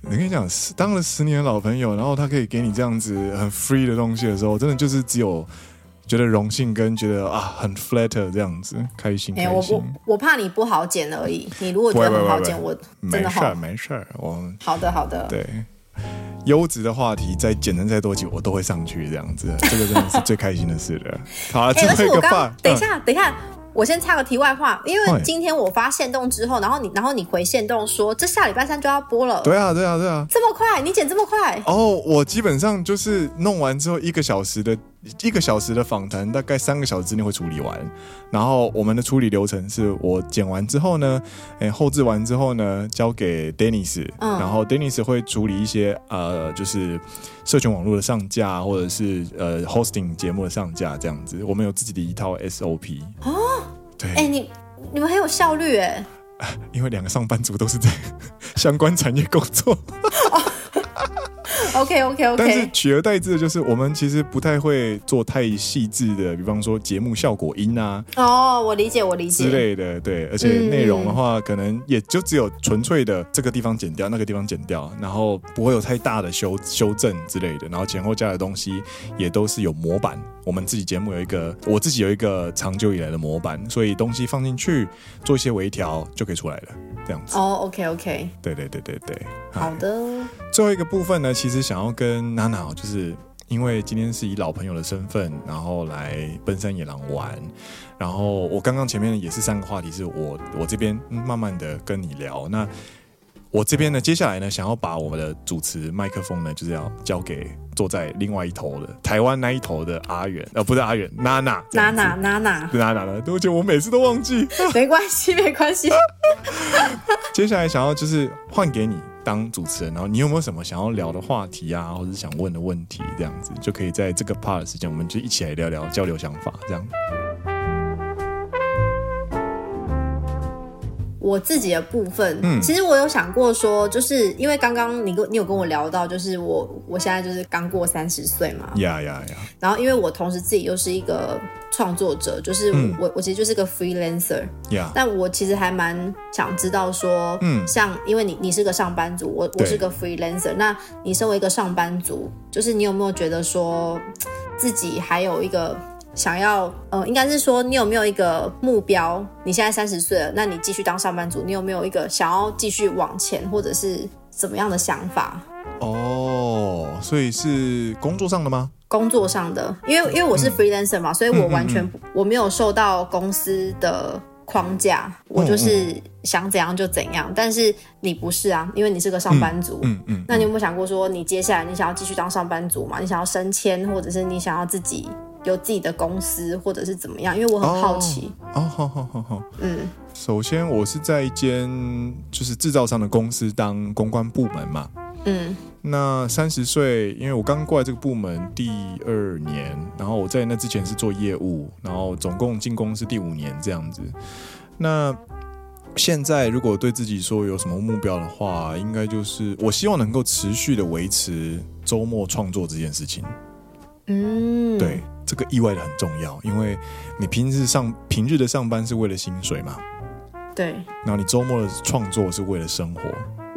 *laughs* 你跟你讲，当了十年的老朋友，然后他可以给你这样子很 free 的东西的时候，真的就是只有。觉得荣幸跟觉得啊很 flatter 这样子开心开心，欸、我我我怕你不好剪而已。你如果觉得很好剪，我真的好没事儿，我好的好的。对，优质的话题再剪成再多集，我都会上去这样子。这个真的是最开心的事了。*laughs* 好了，最后一个 part，等一下，等一下。我先插个题外话，因为今天我发现动之后，然后你，然后你回现动说，这下礼拜三就要播了。对啊，对啊，对啊，这么快，你剪这么快？哦，我基本上就是弄完之后一个小时的，一个小时的访谈，大概三个小时之内会处理完。然后我们的处理流程是我剪完之后呢，哎，后置完之后呢，交给 Dennis，嗯，然后 Dennis 会处理一些呃，就是社群网络的上架，或者是呃 hosting 节目的上架这样子。我们有自己的一套 SOP 哦。对，哎，你你们很有效率哎，*laughs* 因为两个上班族都是在相关产业工作。*laughs* *laughs* OK OK OK，但是取而代之的就是我们其实不太会做太细致的，比方说节目效果音啊，哦，我理解我理解。之类的，对，而且内容的话，可能也就只有纯粹的这个地方剪掉，那个地方剪掉，然后不会有太大的修修正之类的，然后前后加的东西也都是有模板，我们自己节目有一个，我自己有一个长久以来的模板，所以东西放进去做一些微调就可以出来了，这样子。哦，OK OK，对对对对。对，好的。最后一个部分呢，其实想要跟娜娜，就是因为今天是以老朋友的身份，然后来奔山野狼玩。然后我刚刚前面也是三个话题，是我我这边慢慢的跟你聊。那我这边呢，接下来呢，想要把我们的主持麦克风呢，就是要交给坐在另外一头的台湾那一头的阿远，呃，不是阿远，娜娜，娜娜，娜娜，娜娜了，对不起，我每次都忘记。没关系，没关系。*laughs* 接下来想要就是换给你当主持人，然后你有没有什么想要聊的话题啊，或者是想问的问题，这样子就可以在这个 part 的时间，我们就一起来聊聊，交流想法，这样。我自己的部分，嗯，其实我有想过说，就是因为刚刚你跟你有跟我聊到，就是我我现在就是刚过三十岁嘛，呀呀呀，然后因为我同时自己又是一个创作者，就是我、嗯、我其实就是个 freelancer，呀，但我其实还蛮想知道说，嗯，像因为你你是个上班族，我我是个 freelancer，那你身为一个上班族，就是你有没有觉得说 *tsk* 自己还有一个。想要呃，应该是说你有没有一个目标？你现在三十岁了，那你继续当上班族，你有没有一个想要继续往前，或者是怎么样的想法？哦，所以是工作上的吗？工作上的，因为因为我是 freelancer 嘛，嗯、所以我完全、我没有受到公司的框架，我就是想怎样就怎样。但是你不是啊，因为你是个上班族。嗯嗯。嗯嗯，那你有没有想过说，你接下来你想要继续当上班族嘛？你想要升迁，或者是你想要自己？有自己的公司，或者是怎么样？因为我很好奇。哦，好好好好。嗯，首先我是在一间就是制造商的公司当公关部门嘛。嗯，那三十岁，因为我刚过来这个部门第二年，然后我在那之前是做业务，然后总共进公司第五年这样子。那现在如果对自己说有什么目标的话，应该就是我希望能够持续的维持周末创作这件事情。嗯，对。这个意外的很重要，因为你平日上平日的上班是为了薪水嘛，对。然后你周末的创作是为了生活，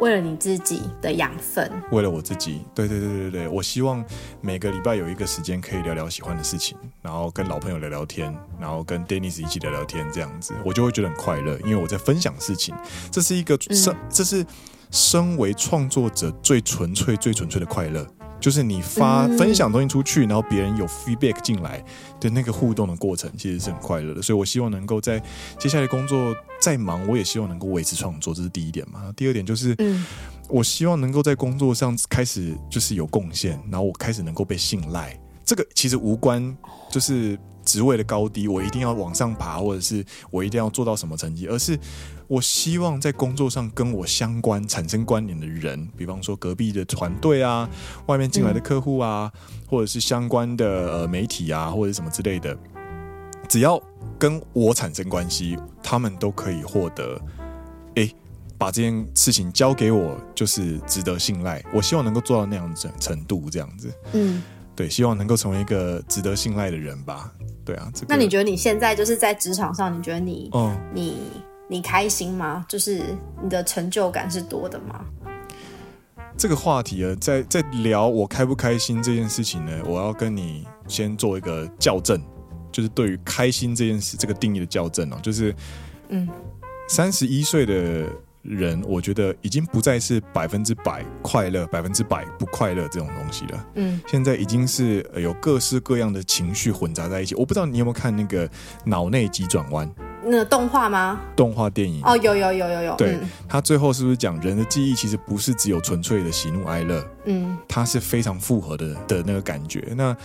为了你自己的养分，为了我自己。对对对对对，我希望每个礼拜有一个时间可以聊聊喜欢的事情，然后跟老朋友聊聊天，然后跟 Dennis 一起聊聊天，这样子我就会觉得很快乐，因为我在分享事情。这是一个生，嗯、这是身为创作者最纯粹、最纯粹的快乐。就是你发分享东西出去，然后别人有 feedback 进来的那个互动的过程，其实是很快乐的。所以我希望能够在接下来工作再忙，我也希望能够维持创作，这是第一点嘛。第二点就是，我希望能够在工作上开始就是有贡献，然后我开始能够被信赖。这个其实无关就是职位的高低，我一定要往上爬，或者是我一定要做到什么成绩，而是。我希望在工作上跟我相关、产生关联的人，比方说隔壁的团队啊，外面进来的客户啊，嗯、或者是相关的呃媒体啊，或者什么之类的，只要跟我产生关系，他们都可以获得。哎，把这件事情交给我，就是值得信赖。我希望能够做到那样子程度，这样子。嗯，对，希望能够成为一个值得信赖的人吧。对啊，这个、那你觉得你现在就是在职场上，你觉得你，嗯，你。你开心吗？就是你的成就感是多的吗？这个话题啊，在在聊我开不开心这件事情呢，我要跟你先做一个校正，就是对于开心这件事这个定义的校正哦，就是嗯，三十一岁的人，我觉得已经不再是百分之百快乐，百分之百不快乐这种东西了。嗯，现在已经是有各式各样的情绪混杂在一起。我不知道你有没有看那个脑内急转弯。那动画吗？动画电影哦，有有有有有。对，他、嗯、最后是不是讲人的记忆其实不是只有纯粹的喜怒哀乐？嗯，它是非常复合的的那个感觉。那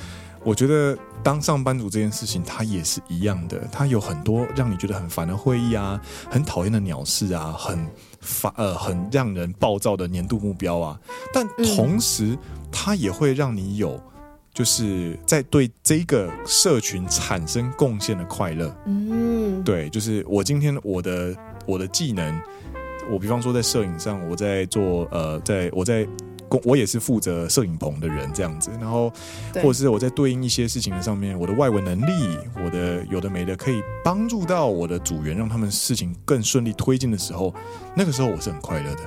我觉得当上班族这件事情，它也是一样的。它有很多让你觉得很烦的会议啊，很讨厌的鸟事啊，很烦呃，很让人暴躁的年度目标啊。但同时，它也会让你有。就是在对这个社群产生贡献的快乐，嗯，对，就是我今天我的我的技能，我比方说在摄影上，我在做呃，在我在工，我也是负责摄影棚的人这样子，然后或者是我在对应一些事情的上面，我的外文能力，我的有的没的，可以帮助到我的组员，让他们事情更顺利推进的时候，那个时候我是很快乐的，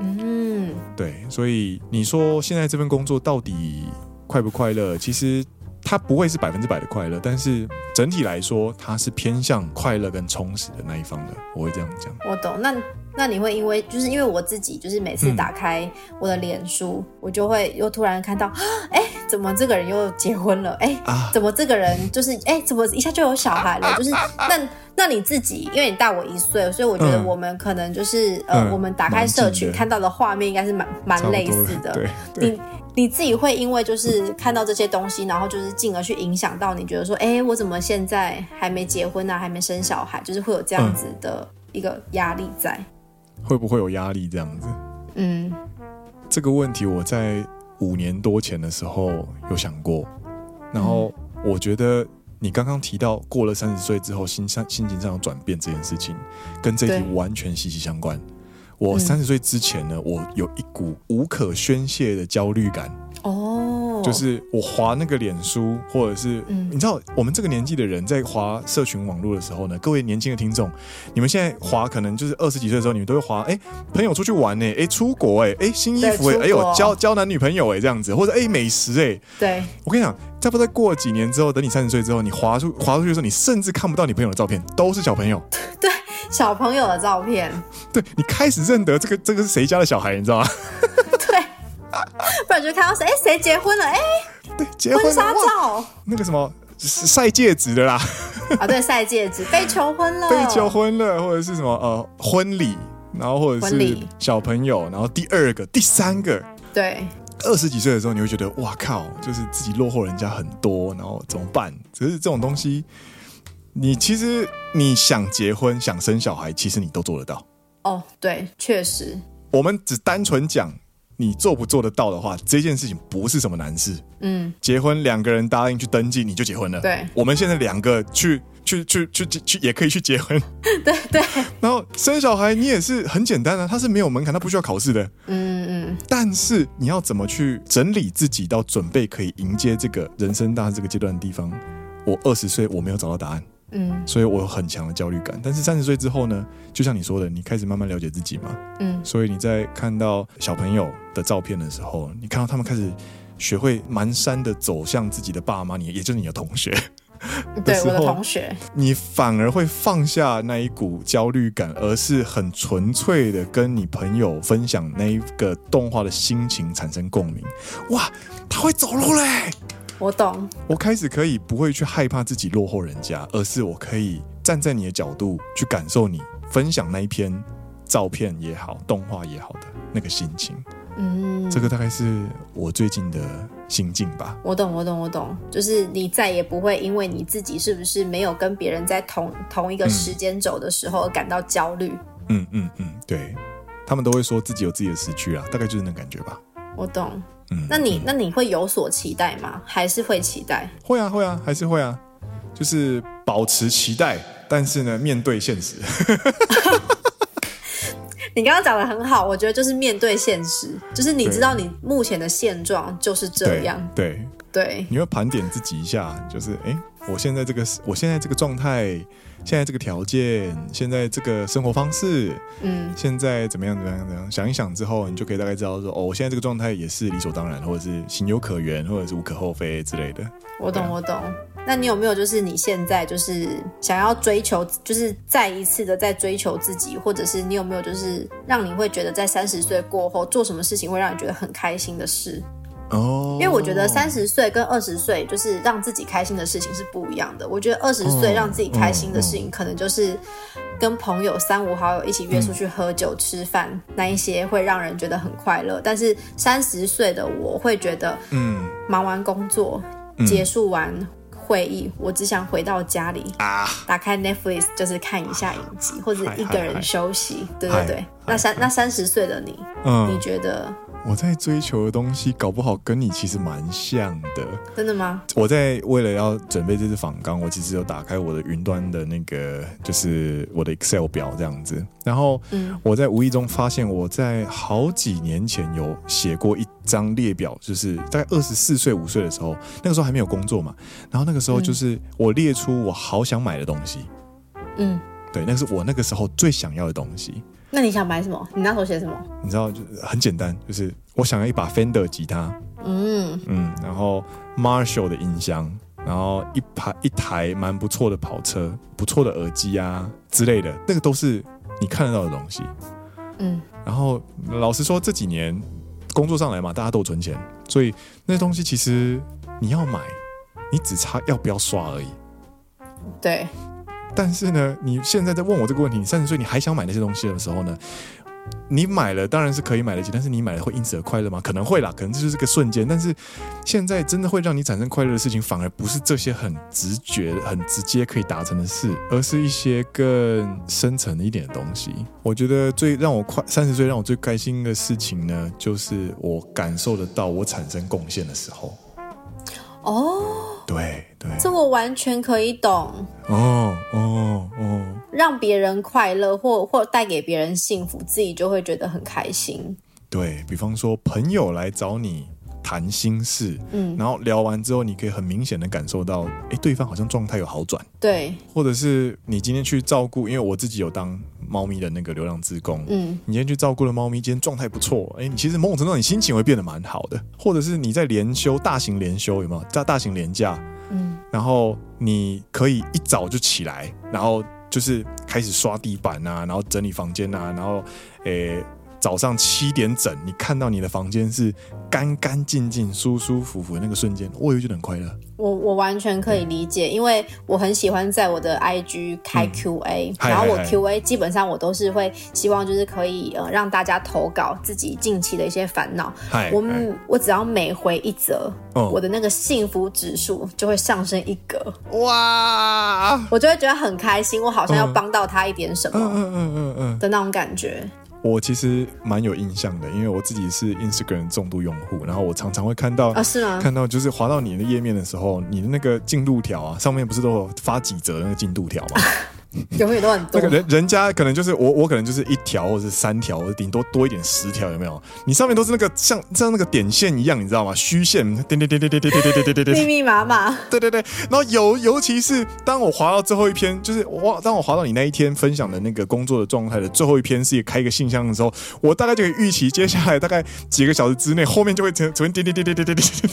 嗯，对，所以你说现在这份工作到底快不快乐？其实它不会是百分之百的快乐，但是整体来说，它是偏向快乐跟充实的那一方的。我会这样讲。我懂。那那你会因为就是因为我自己，就是每次打开我的脸书，嗯、我就会又突然看到，*gasps* 哎，怎么这个人又结婚了？哎，啊、怎么这个人就是哎，怎么一下就有小孩了？*laughs* 就是那那你自己，因为你大我一岁，所以我觉得我们可能就是、嗯、呃，我们打开社群看到的画面应该是蛮蛮类似的。对，对你。你自己会因为就是看到这些东西，然后就是进而去影响到你觉得说，哎，我怎么现在还没结婚啊，还没生小孩，就是会有这样子的一个压力在。会不会有压力这样子？嗯，这个问题我在五年多前的时候有想过，然后我觉得你刚刚提到过了三十岁之后心上心情上的转变这件事情，跟这题完全息息相关。我三十岁之前呢，我有一股无可宣泄的焦虑感。哦，就是我滑那个脸书，或者是，嗯，你知道，我们这个年纪的人在滑社群网络的时候呢，各位年轻的听众，你们现在滑可能就是二十几岁的时候，你们都会滑，哎，朋友出去玩呢，哎，出国哎，哎，新衣服哎，哎呦，交交男女朋友哎，这样子，或者哎，美食哎，对，我跟你讲，再不再过几年之后，等你三十岁之后，你滑出滑出去的时候，你甚至看不到你朋友的照片，都是小朋友。对。小朋友的照片，对，你开始认得这个这个是谁家的小孩，你知道吗？*laughs* 对，不然就看到谁哎谁结婚了？哎，对，结婚纱照，那个什么晒戒指的啦，啊对，晒戒指。*laughs* 被求婚了，被求婚了，或者是什么呃婚礼，然后或者是小朋友，然后第二个、第三个，对，二十几岁的时候你会觉得哇靠，就是自己落后人家很多，然后怎么办？只是这种东西。你其实你想结婚想生小孩，其实你都做得到。哦，对，确实。我们只单纯讲你做不做得到的话，这件事情不是什么难事。嗯，结婚两个人答应去登记，你就结婚了。对，我们现在两个去去去去去也可以去结婚。*laughs* 对对。然后生小孩你也是很简单啊，它是没有门槛，它不需要考试的。嗯嗯。但是你要怎么去整理自己到准备可以迎接这个人生大这个阶段的地方？我二十岁我没有找到答案。嗯，所以我有很强的焦虑感。但是三十岁之后呢，就像你说的，你开始慢慢了解自己嘛。嗯，所以你在看到小朋友的照片的时候，你看到他们开始学会蹒跚的走向自己的爸妈，你也就是你的同学。*laughs* 对，我的同学，你反而会放下那一股焦虑感，而是很纯粹的跟你朋友分享那一个动画的心情，产生共鸣。哇，他会走路嘞！我懂，我开始可以不会去害怕自己落后人家，而是我可以站在你的角度去感受你分享那一篇照片也好，动画也好的那个心情。嗯，这个大概是我最近的心境吧。我懂，我懂，我懂，就是你再也不会因为你自己是不是没有跟别人在同同一个时间轴的时候而感到焦虑。嗯嗯嗯，对，他们都会说自己有自己的时区啊，大概就是那感觉吧。我懂。嗯，那你那你会有所期待吗？还是会期待？会啊，会啊，还是会啊，就是保持期待，但是呢，面对现实。*laughs* 你刚刚讲的很好，我觉得就是面对现实，就是你知道你目前的现状就是这样。对对，对你会盘点自己一下，就是哎，我现在这个我现在这个状态。现在这个条件，现在这个生活方式，嗯，现在怎么样？怎么样？怎么样？想一想之后，你就可以大概知道说，哦，我现在这个状态也是理所当然，或者是情有可原，或者是无可厚非之类的。我懂，我懂。那你有没有就是你现在就是想要追求，就是再一次的在追求自己，或者是你有没有就是让你会觉得在三十岁过后做什么事情会让你觉得很开心的事？哦，因为我觉得三十岁跟二十岁就是让自己开心的事情是不一样的。我觉得二十岁让自己开心的事情，可能就是跟朋友三五好友一起约出去喝酒吃饭，那一些会让人觉得很快乐。但是三十岁的我会觉得，嗯，忙完工作结束完会议，我只想回到家里啊，打开 Netflix 就是看一下影集，或者一个人休息。对对对，那三那三十岁的你，你觉得？我在追求的东西，搞不好跟你其实蛮像的。真的吗？我在为了要准备这次访纲，我其实有打开我的云端的那个，就是我的 Excel 表这样子。然后，嗯，我在无意中发现，我在好几年前有写过一张列表，就是大概二十四岁、五岁的时候，那个时候还没有工作嘛。然后那个时候就是我列出我好想买的东西。嗯，对，那是我那个时候最想要的东西。那你想买什么？你那时候写什么？你知道，就很简单，就是我想要一把 Fender 吉他。嗯嗯，然后 Marshall 的音箱，然后一排一台蛮不错的跑车，不错的耳机啊之类的，那个都是你看得到的东西。嗯，然后老实说，这几年工作上来嘛，大家都有存钱，所以那些东西其实你要买，你只差要不要刷而已。对。但是呢，你现在在问我这个问题，你三十岁你还想买那些东西的时候呢，你买了当然是可以买得起，但是你买了会因此而快乐吗？可能会啦，可能这就是个瞬间。但是现在真的会让你产生快乐的事情，反而不是这些很直觉、很直接可以达成的事，而是一些更深层一点的东西。我觉得最让我快三十岁让我最开心的事情呢，就是我感受得到我产生贡献的时候。哦，对对，这我完全可以懂。哦哦哦，让别人快乐或或带给别人幸福，自己就会觉得很开心。对，比方说，朋友来找你谈心事，嗯，然后聊完之后，你可以很明显的感受到，哎，对方好像状态有好转。对，或者是你今天去照顾，因为我自己有当猫咪的那个流浪职工，嗯，你今天去照顾了猫咪，今天状态不错，哎，你其实某种程度上你心情会变得蛮好的。或者是你在连休，大型连休有没有？在大型连假，嗯，然后你可以一早就起来，然后就是开始刷地板啊，然后整理房间啊，然后，诶。早上七点整，你看到你的房间是干干净净、舒舒服服的那个瞬间，我也觉得很快乐。我我完全可以理解，因为我很喜欢在我的 IG 开 QA，、嗯、然后我 QA 基本上我都是会希望就是可以呃让大家投稿自己近期的一些烦恼。我们我只要每回一则，哦、我的那个幸福指数就会上升一格。哇！我就会觉得很开心，我好像要帮到他一点什么，嗯嗯嗯嗯嗯的那种感觉。我其实蛮有印象的，因为我自己是 Instagram 重度用户，然后我常常会看到啊，是吗？看到就是滑到你的页面的时候，你的那个进度条啊，上面不是都有发几折那个进度条吗？*laughs* 永远都很多。那个人人家可能就是我，我可能就是一条或者是三条，顶多多一点十条，有没有？你上面都是那个像像那个点线一样，你知道吗？虚线，点点点点点点点点点点点，密密麻麻。对对对。然后尤尤其是当我滑到最后一篇，就是我当我滑到你那一天分享的那个工作的状态的最后一篇，是开一个信箱的时候，我大概就可以预期接下来大概几个小时之内，后面就会成成点点点点点点点。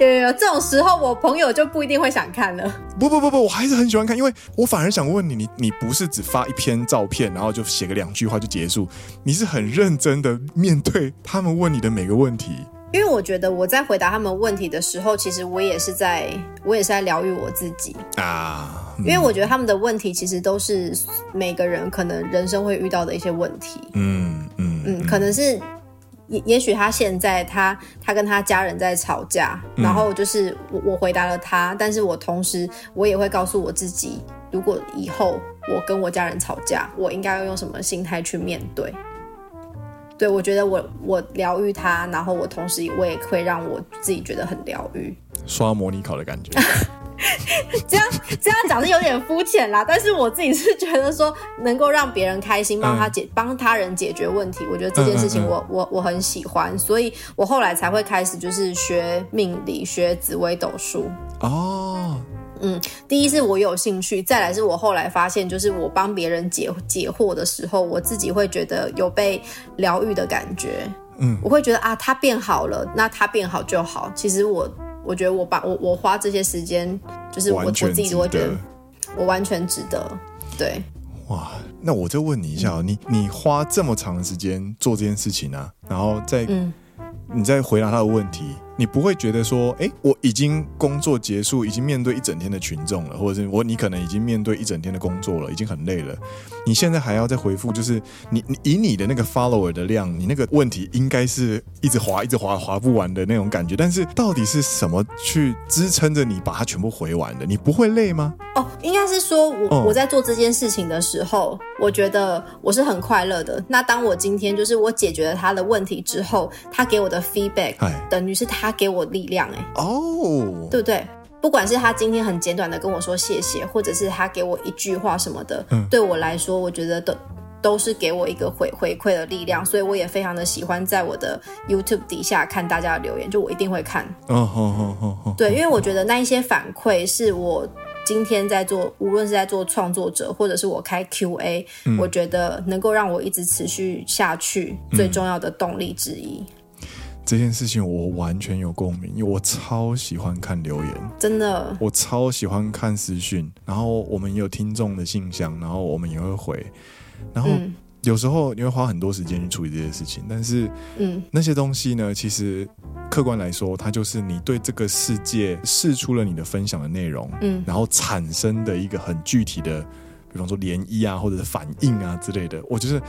有有有，这种时候我朋友就不一定会想看了。不不不不，我还是很喜欢看，因为我反而想问你，你你不是只发一篇照片，然后就写个两句话就结束，你是很认真的面对他们问你的每个问题。因为我觉得我在回答他们问题的时候，其实我也是在，我也是在疗愈我自己啊。因为我觉得他们的问题其实都是每个人可能人生会遇到的一些问题。嗯嗯嗯，可能是。也也许他现在他他跟他家人在吵架，嗯、然后就是我我回答了他，但是我同时我也会告诉我自己，如果以后我跟我家人吵架，我应该要用什么心态去面对？对，我觉得我我疗愈他，然后我同时我也会让我自己觉得很疗愈，*laughs* 刷模拟考的感觉。*laughs* *laughs* 这样这样讲是有点肤浅啦，但是我自己是觉得说，能够让别人开心，帮他解帮他人解决问题，我觉得这件事情我我我很喜欢，所以我后来才会开始就是学命理，学紫微斗数。哦，嗯，第一是我有兴趣，再来是我后来发现，就是我帮别人解解惑的时候，我自己会觉得有被疗愈的感觉。嗯，我会觉得啊，他变好了，那他变好就好。其实我。我觉得我把我我花这些时间，就是我我自己都会觉得我完全值得。对，哇，那我就问你一下，嗯、你你花这么长的时间做这件事情啊，然后再、嗯、你再回答他的问题。你不会觉得说，哎，我已经工作结束，已经面对一整天的群众了，或者是我你可能已经面对一整天的工作了，已经很累了，你现在还要再回复，就是你你以你的那个 follower 的量，你那个问题应该是一直滑一直滑滑不完的那种感觉，但是到底是什么去支撑着你把它全部回完的？你不会累吗？哦，应该是说我、哦、我在做这件事情的时候，我觉得我是很快乐的。那当我今天就是我解决了他的问题之后，他给我的 feedback，等于是他。他给我力量，哎，哦，对不对？不管是他今天很简短的跟我说谢谢，或者是他给我一句话什么的，嗯，对我来说，我觉得都都是给我一个回回馈的力量。所以我也非常的喜欢在我的 YouTube 底下看大家的留言，就我一定会看。对，因为我觉得那一些反馈是我今天在做，无论是在做创作者，或者是我开 QA，嗯，我觉得能够让我一直持续下去最重要的动力之一。这件事情我完全有共鸣，因为我超喜欢看留言，真的，我超喜欢看私讯，然后我们也有听众的信箱，然后我们也会回，然后有时候你会花很多时间去处理这些事情，但是，嗯，那些东西呢，其实客观来说，它就是你对这个世界试出了你的分享的内容，嗯，然后产生的一个很具体的，比方说涟漪啊，或者是反应啊之类的，我觉得。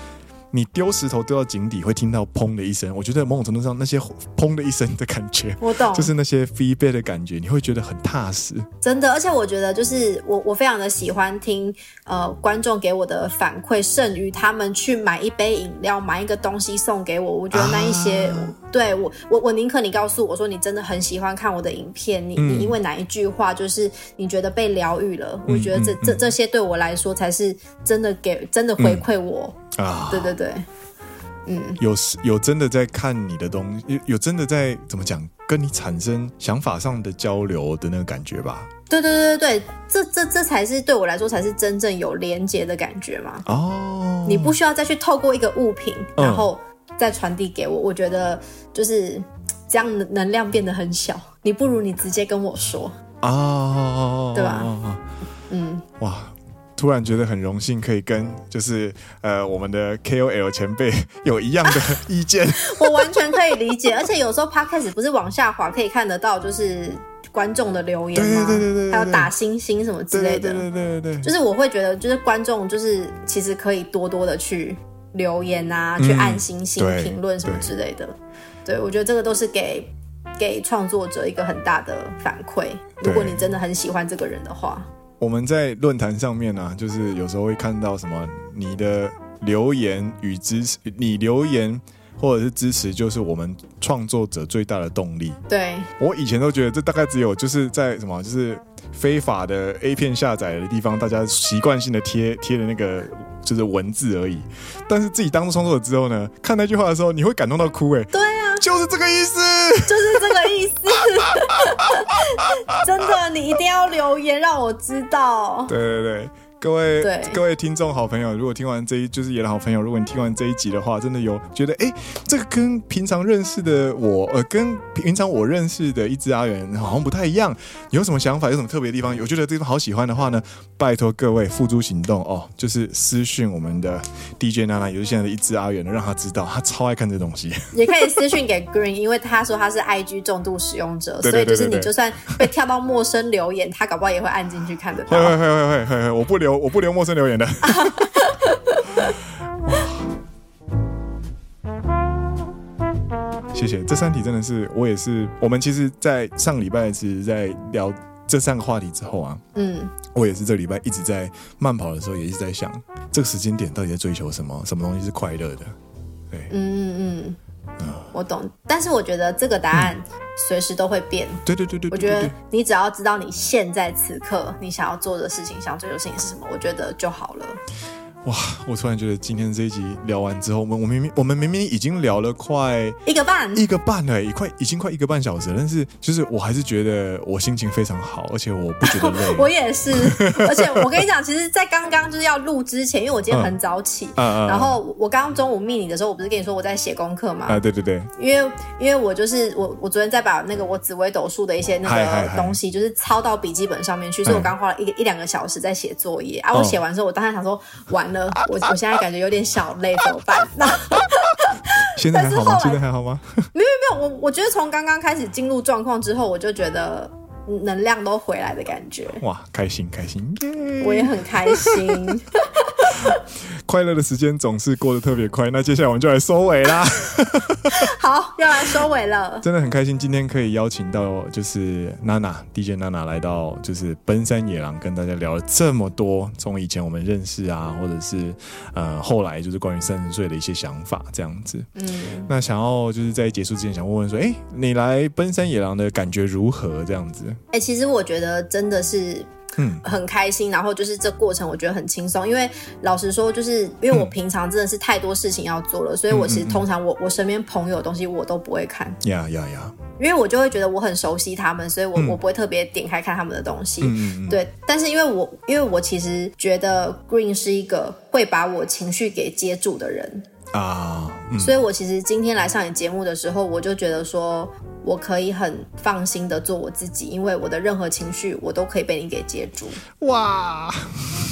你丢石头丢到井底会听到砰的一声，我觉得某种程度上那些砰的一声的感觉，*laughs* 我懂，就是那些 feedback 的感觉，你会觉得很踏实。真的，而且我觉得就是我我非常的喜欢听呃观众给我的反馈，胜于他们去买一杯饮料、买一个东西送给我。我觉得那一些，啊、对我我我宁可你告诉我说你真的很喜欢看我的影片，你、嗯、你因为哪一句话就是你觉得被疗愈了，嗯、我觉得这、嗯、这这些对我来说才是真的给真的回馈我。嗯啊，对对对，嗯，有有真的在看你的东西，有有真的在怎么讲，跟你产生想法上的交流的那个感觉吧？对对对对对，这这这才是对我来说才是真正有连接的感觉嘛。哦，你不需要再去透过一个物品，然后再传递给我，嗯、我觉得就是这样能能量变得很小。你不如你直接跟我说啊，对吧？嗯，哇。突然觉得很荣幸，可以跟就是呃我们的 KOL 前辈 *laughs* 有一样的 *laughs* 意见。我完全可以理解，*laughs* 而且有时候 Podcast 不是往下滑可以看得到，就是观众的留言吗？对对对对，还有打星星什么之类的。对对对就是我会觉得，就是观众就是其实可以多多的去留言啊，嗯、去按星星评论什么之类的。对，对我觉得这个都是给给创作者一个很大的反馈。如果你真的很喜欢这个人的话。我们在论坛上面呢、就是有时候会看到什么你的留言与支持，你留言或者是支持，就是我们创作者最大的动力。对，我以前都觉得这大概只有就是在什么，就是非法的 A 片下载的地方，大家习惯性的贴贴的那个就是文字而已。但是自己当创作者之后呢，看那句话的时候，你会感动到哭哎。对啊，就是这个意思，就是这个意思。*laughs* 真的，你一定要留言让我知道。对对对。各位各位听众好朋友，如果听完这一就是野的好朋友，如果你听完这一集的话，真的有觉得哎，这个跟平常认识的我，呃，跟平常我认识的一只阿元好像不太一样。你有什么想法？有什么特别的地方？有觉得这地方好喜欢的话呢？拜托各位付诸行动哦，就是私讯我们的 DJ 娜娜，也就是现在的一只阿元，让他知道他超爱看这东西。也可以私讯给 Green，因为他说他是 IG 重度使用者，所以就是你就算被跳到陌生留言，他搞不好也会按进去看得到。会会会会会会，我不留。我不留陌生留言的。谢谢，这三题真的是我也是。我们其实，在上礼拜其实，在聊这三个话题之后啊，嗯，我也是这礼拜一直在慢跑的时候，也一直在想，这个时间点到底在追求什么？什么东西是快乐的？对，嗯嗯嗯。我懂，但是我觉得这个答案随时都会变。嗯、对对对对，我觉得你只要知道你现在此刻你想要做的事情、想要追求的事情是什么，我觉得就好了。哇！我突然觉得今天这一集聊完之后，我们我明明我们明明已经聊了快一个半一个半了，一快已经快一个半小时了，但是就是我还是觉得我心情非常好，而且我不觉得 *laughs* 累。我也是，*laughs* 而且我跟你讲，其实，在刚刚就是要录之前，因为我今天很早起，嗯、然后我刚刚中午密你的时候，我不是跟你说我在写功课吗？啊，对对对，因为因为我就是我我昨天在把那个我紫微斗数的一些那个东西，就是抄到笔记本上面去，所以我刚花了一个一两个小时在写作业啊。我写完之后，我当时想说完了，我我现在。感觉有点小累，怎么办？那 *laughs* 现在还好吗？现在还好吗？*laughs* 没有没有，我我觉得从刚刚开始进入状况之后，我就觉得能量都回来的感觉。哇，开心开心，我也很开心。*laughs* 快乐的时间总是过得特别快，那接下来我们就来收尾啦。*laughs* 好，要来收尾了。真的很开心，今天可以邀请到就是娜娜 DJ 娜娜来到就是奔山野狼，跟大家聊了这么多，从以前我们认识啊，或者是呃后来就是关于三十岁的一些想法这样子。嗯，那想要就是在结束之前想问问说，哎、欸，你来奔山野狼的感觉如何？这样子。哎、欸，其实我觉得真的是。嗯，很开心，然后就是这过程我觉得很轻松，因为老实说，就是因为我平常真的是太多事情要做了，嗯、所以我其实通常我我身边朋友的东西我都不会看，呀呀呀，因为我就会觉得我很熟悉他们，所以我、嗯、我不会特别点开看他们的东西，嗯、对。但是因为我因为我其实觉得 Green 是一个会把我情绪给接住的人。啊。嗯、所以我其实今天来上你节目的时候，我就觉得说。我可以很放心的做我自己，因为我的任何情绪我都可以被你给接住。哇，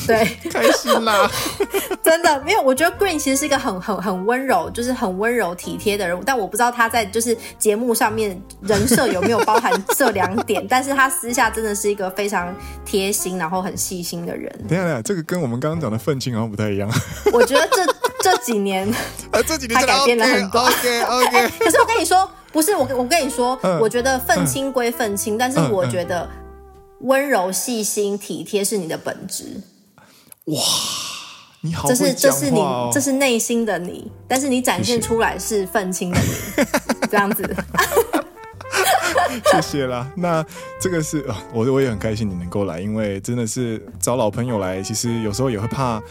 对，开心啦！*laughs* 真的，没有，我觉得 Green 其实是一个很很很温柔，就是很温柔体贴的人物。但我不知道他在就是节目上面人设有没有包含这两点，*laughs* 但是他私下真的是一个非常贴心，然后很细心的人。等等下，这个跟我们刚刚讲的愤青好像不太一样。我觉得这这几年，*laughs* 啊，这几年他改变了很多。OK OK, okay.、欸。可是我跟你说。不是我，我跟你说，嗯、我觉得愤青归愤青，嗯、但是我觉得温柔、细心、体贴是你的本质。哇，你好这是这是你，这是内心的你，但是你展现出来是愤青的你，*laughs* 这样子。*laughs* 谢谢啦。那这个是我我也很开心你能够来，因为真的是找老朋友来，其实有时候也会怕。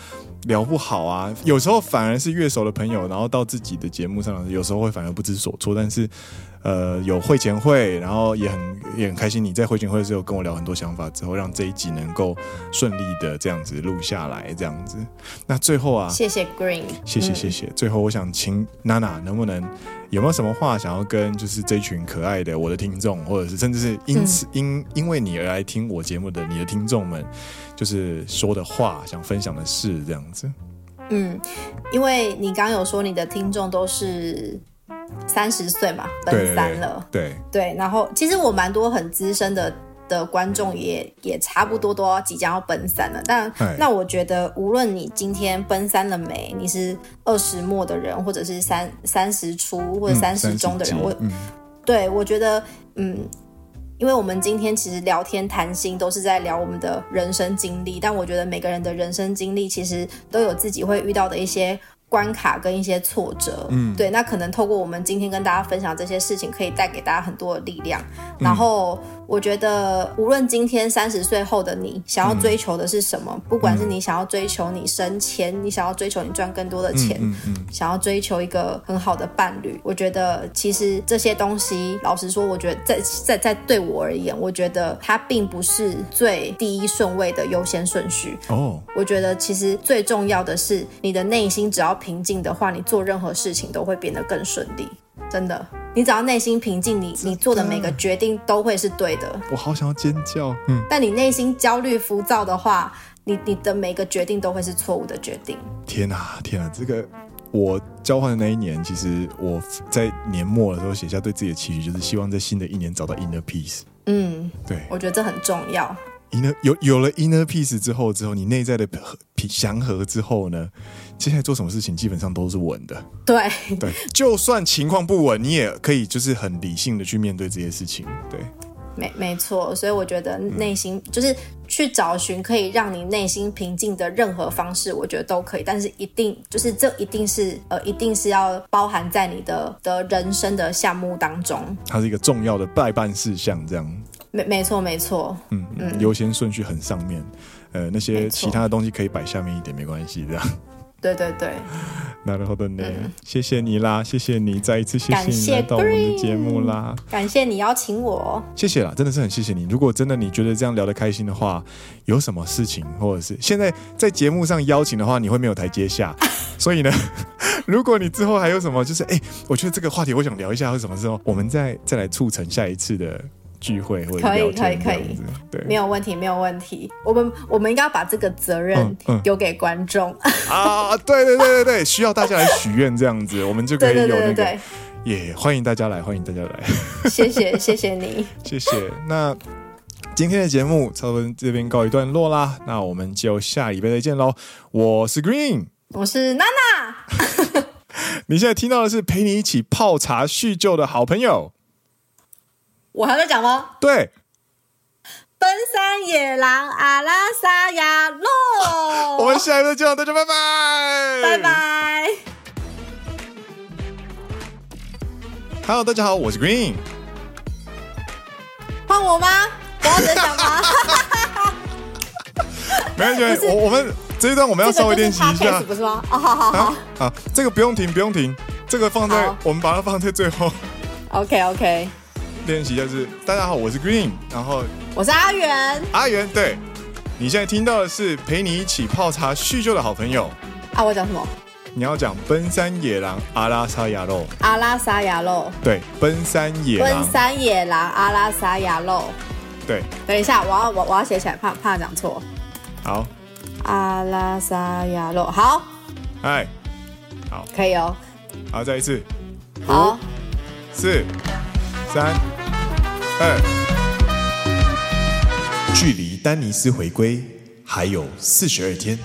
聊不好啊，有时候反而是越熟的朋友，然后到自己的节目上，有时候会反而不知所措。但是，呃，有会前会，然后也很也很开心。你在会前会的时候跟我聊很多想法之后，让这一集能够顺利的这样子录下来，这样子。那最后啊，谢谢 Green，谢谢谢谢。嗯、最后，我想请娜娜能不能有没有什么话想要跟就是这群可爱的我的听众，或者是甚至是因此、嗯、因因为你而来听我节目的你的听众们。就是说的话，想分享的事，这样子。嗯，因为你刚刚有说你的听众都是三十岁嘛，奔三了，对对。然后其实我蛮多很资深的的观众也也差不多都要即将要奔三了。但那我觉得，无论你今天奔三了没，你是二十末的人，或者是三三十初或者三十中的人，嗯、我、嗯、对我觉得，嗯。因为我们今天其实聊天谈心都是在聊我们的人生经历，但我觉得每个人的人生经历其实都有自己会遇到的一些关卡跟一些挫折，嗯，对，那可能透过我们今天跟大家分享这些事情，可以带给大家很多的力量。然后我觉得，无论今天三十岁后的你想要追求的是什么，不管是你想要追求你升迁，你想要追求你赚更多的钱，想要追求一个很好的伴侣，我觉得其实这些东西，老实说，我觉得在在在对我而言，我觉得它并不是最第一顺位的优先顺序。哦，我觉得其实最重要的是你的内心，只要平静的话，你做任何事情都会变得更顺利。真的，你只要内心平静，你你做的每个决定都会是对的。我好想要尖叫。嗯，但你内心焦虑浮躁的话，你你的每个决定都会是错误的决定。天啊，天啊！这个我交换的那一年，其实我在年末的时候写下对自己的期许，就是希望在新的一年找到 inner peace。嗯，对，我觉得这很重要。Inner 有有了 inner peace 之后，之后你内在的平祥和之后呢，接下来做什么事情基本上都是稳的。对对，就算情况不稳，你也可以就是很理性的去面对这些事情。对，没没错，所以我觉得内心、嗯、就是去找寻可以让你内心平静的任何方式，我觉得都可以。但是一定就是这一定是呃，一定是要包含在你的的人生的项目当中。它是一个重要的待办事项，这样。没没错没错，嗯嗯，优先顺序很上面，呃，那些其他的东西可以摆下面一点，没关系，这样。对对对，那然后的呢？谢谢你啦，谢谢你，再一次谢谢你来到我们的节目啦，感谢你邀请我，谢谢啦，真的是很谢谢你。如果真的你觉得这样聊得开心的话，有什么事情或者是现在在节目上邀请的话，你会没有台阶下，*laughs* 所以呢，*laughs* 如果你之后还有什么，就是哎，我觉得这个话题我想聊一下，或什么时候我们再再来促成下一次的。聚会或者可以可以可以，对，没有问题没有问题。我们我们应该要把这个责任丢给观众、嗯嗯、啊！对对对对对，需要大家来许愿这样子，我们就可以有那个对对对对也欢迎大家来，欢迎大家来。谢谢谢谢你，*laughs* 谢谢。那今天的节目差不多这边告一段落啦，那我们就下礼拜再见喽。我是 Green，我是娜娜。*laughs* 你现在听到的是陪你一起泡茶叙旧的好朋友。我还在讲吗？对，奔山野狼阿拉萨亚洛，我们下一次见，大家拜拜，拜拜。Hello，大家好，我是 Green，换我吗？我要再讲吗？*laughs* 没关系，*laughs* 我我们这一段我们要稍微练习一下，不是吗？哦，好好好，好，这个不用停，不用停，这个放在我们把它放在最后。OK，OK。练习就是，大家好，我是 Green，然后我是阿元，阿元，对，你现在听到的是陪你一起泡茶叙旧的好朋友。啊，我讲什么？你要讲奔山野狼阿拉萨亚肉，阿拉萨亚肉，对，奔山野狼，奔山野狼阿拉萨亚肉，对。等一下，我要我我要写起来，怕怕讲错。好，阿拉萨亚肉，好，哎，好，可以哦。好，再一次，好，四、三、二，距离丹尼斯回归还有四十二天。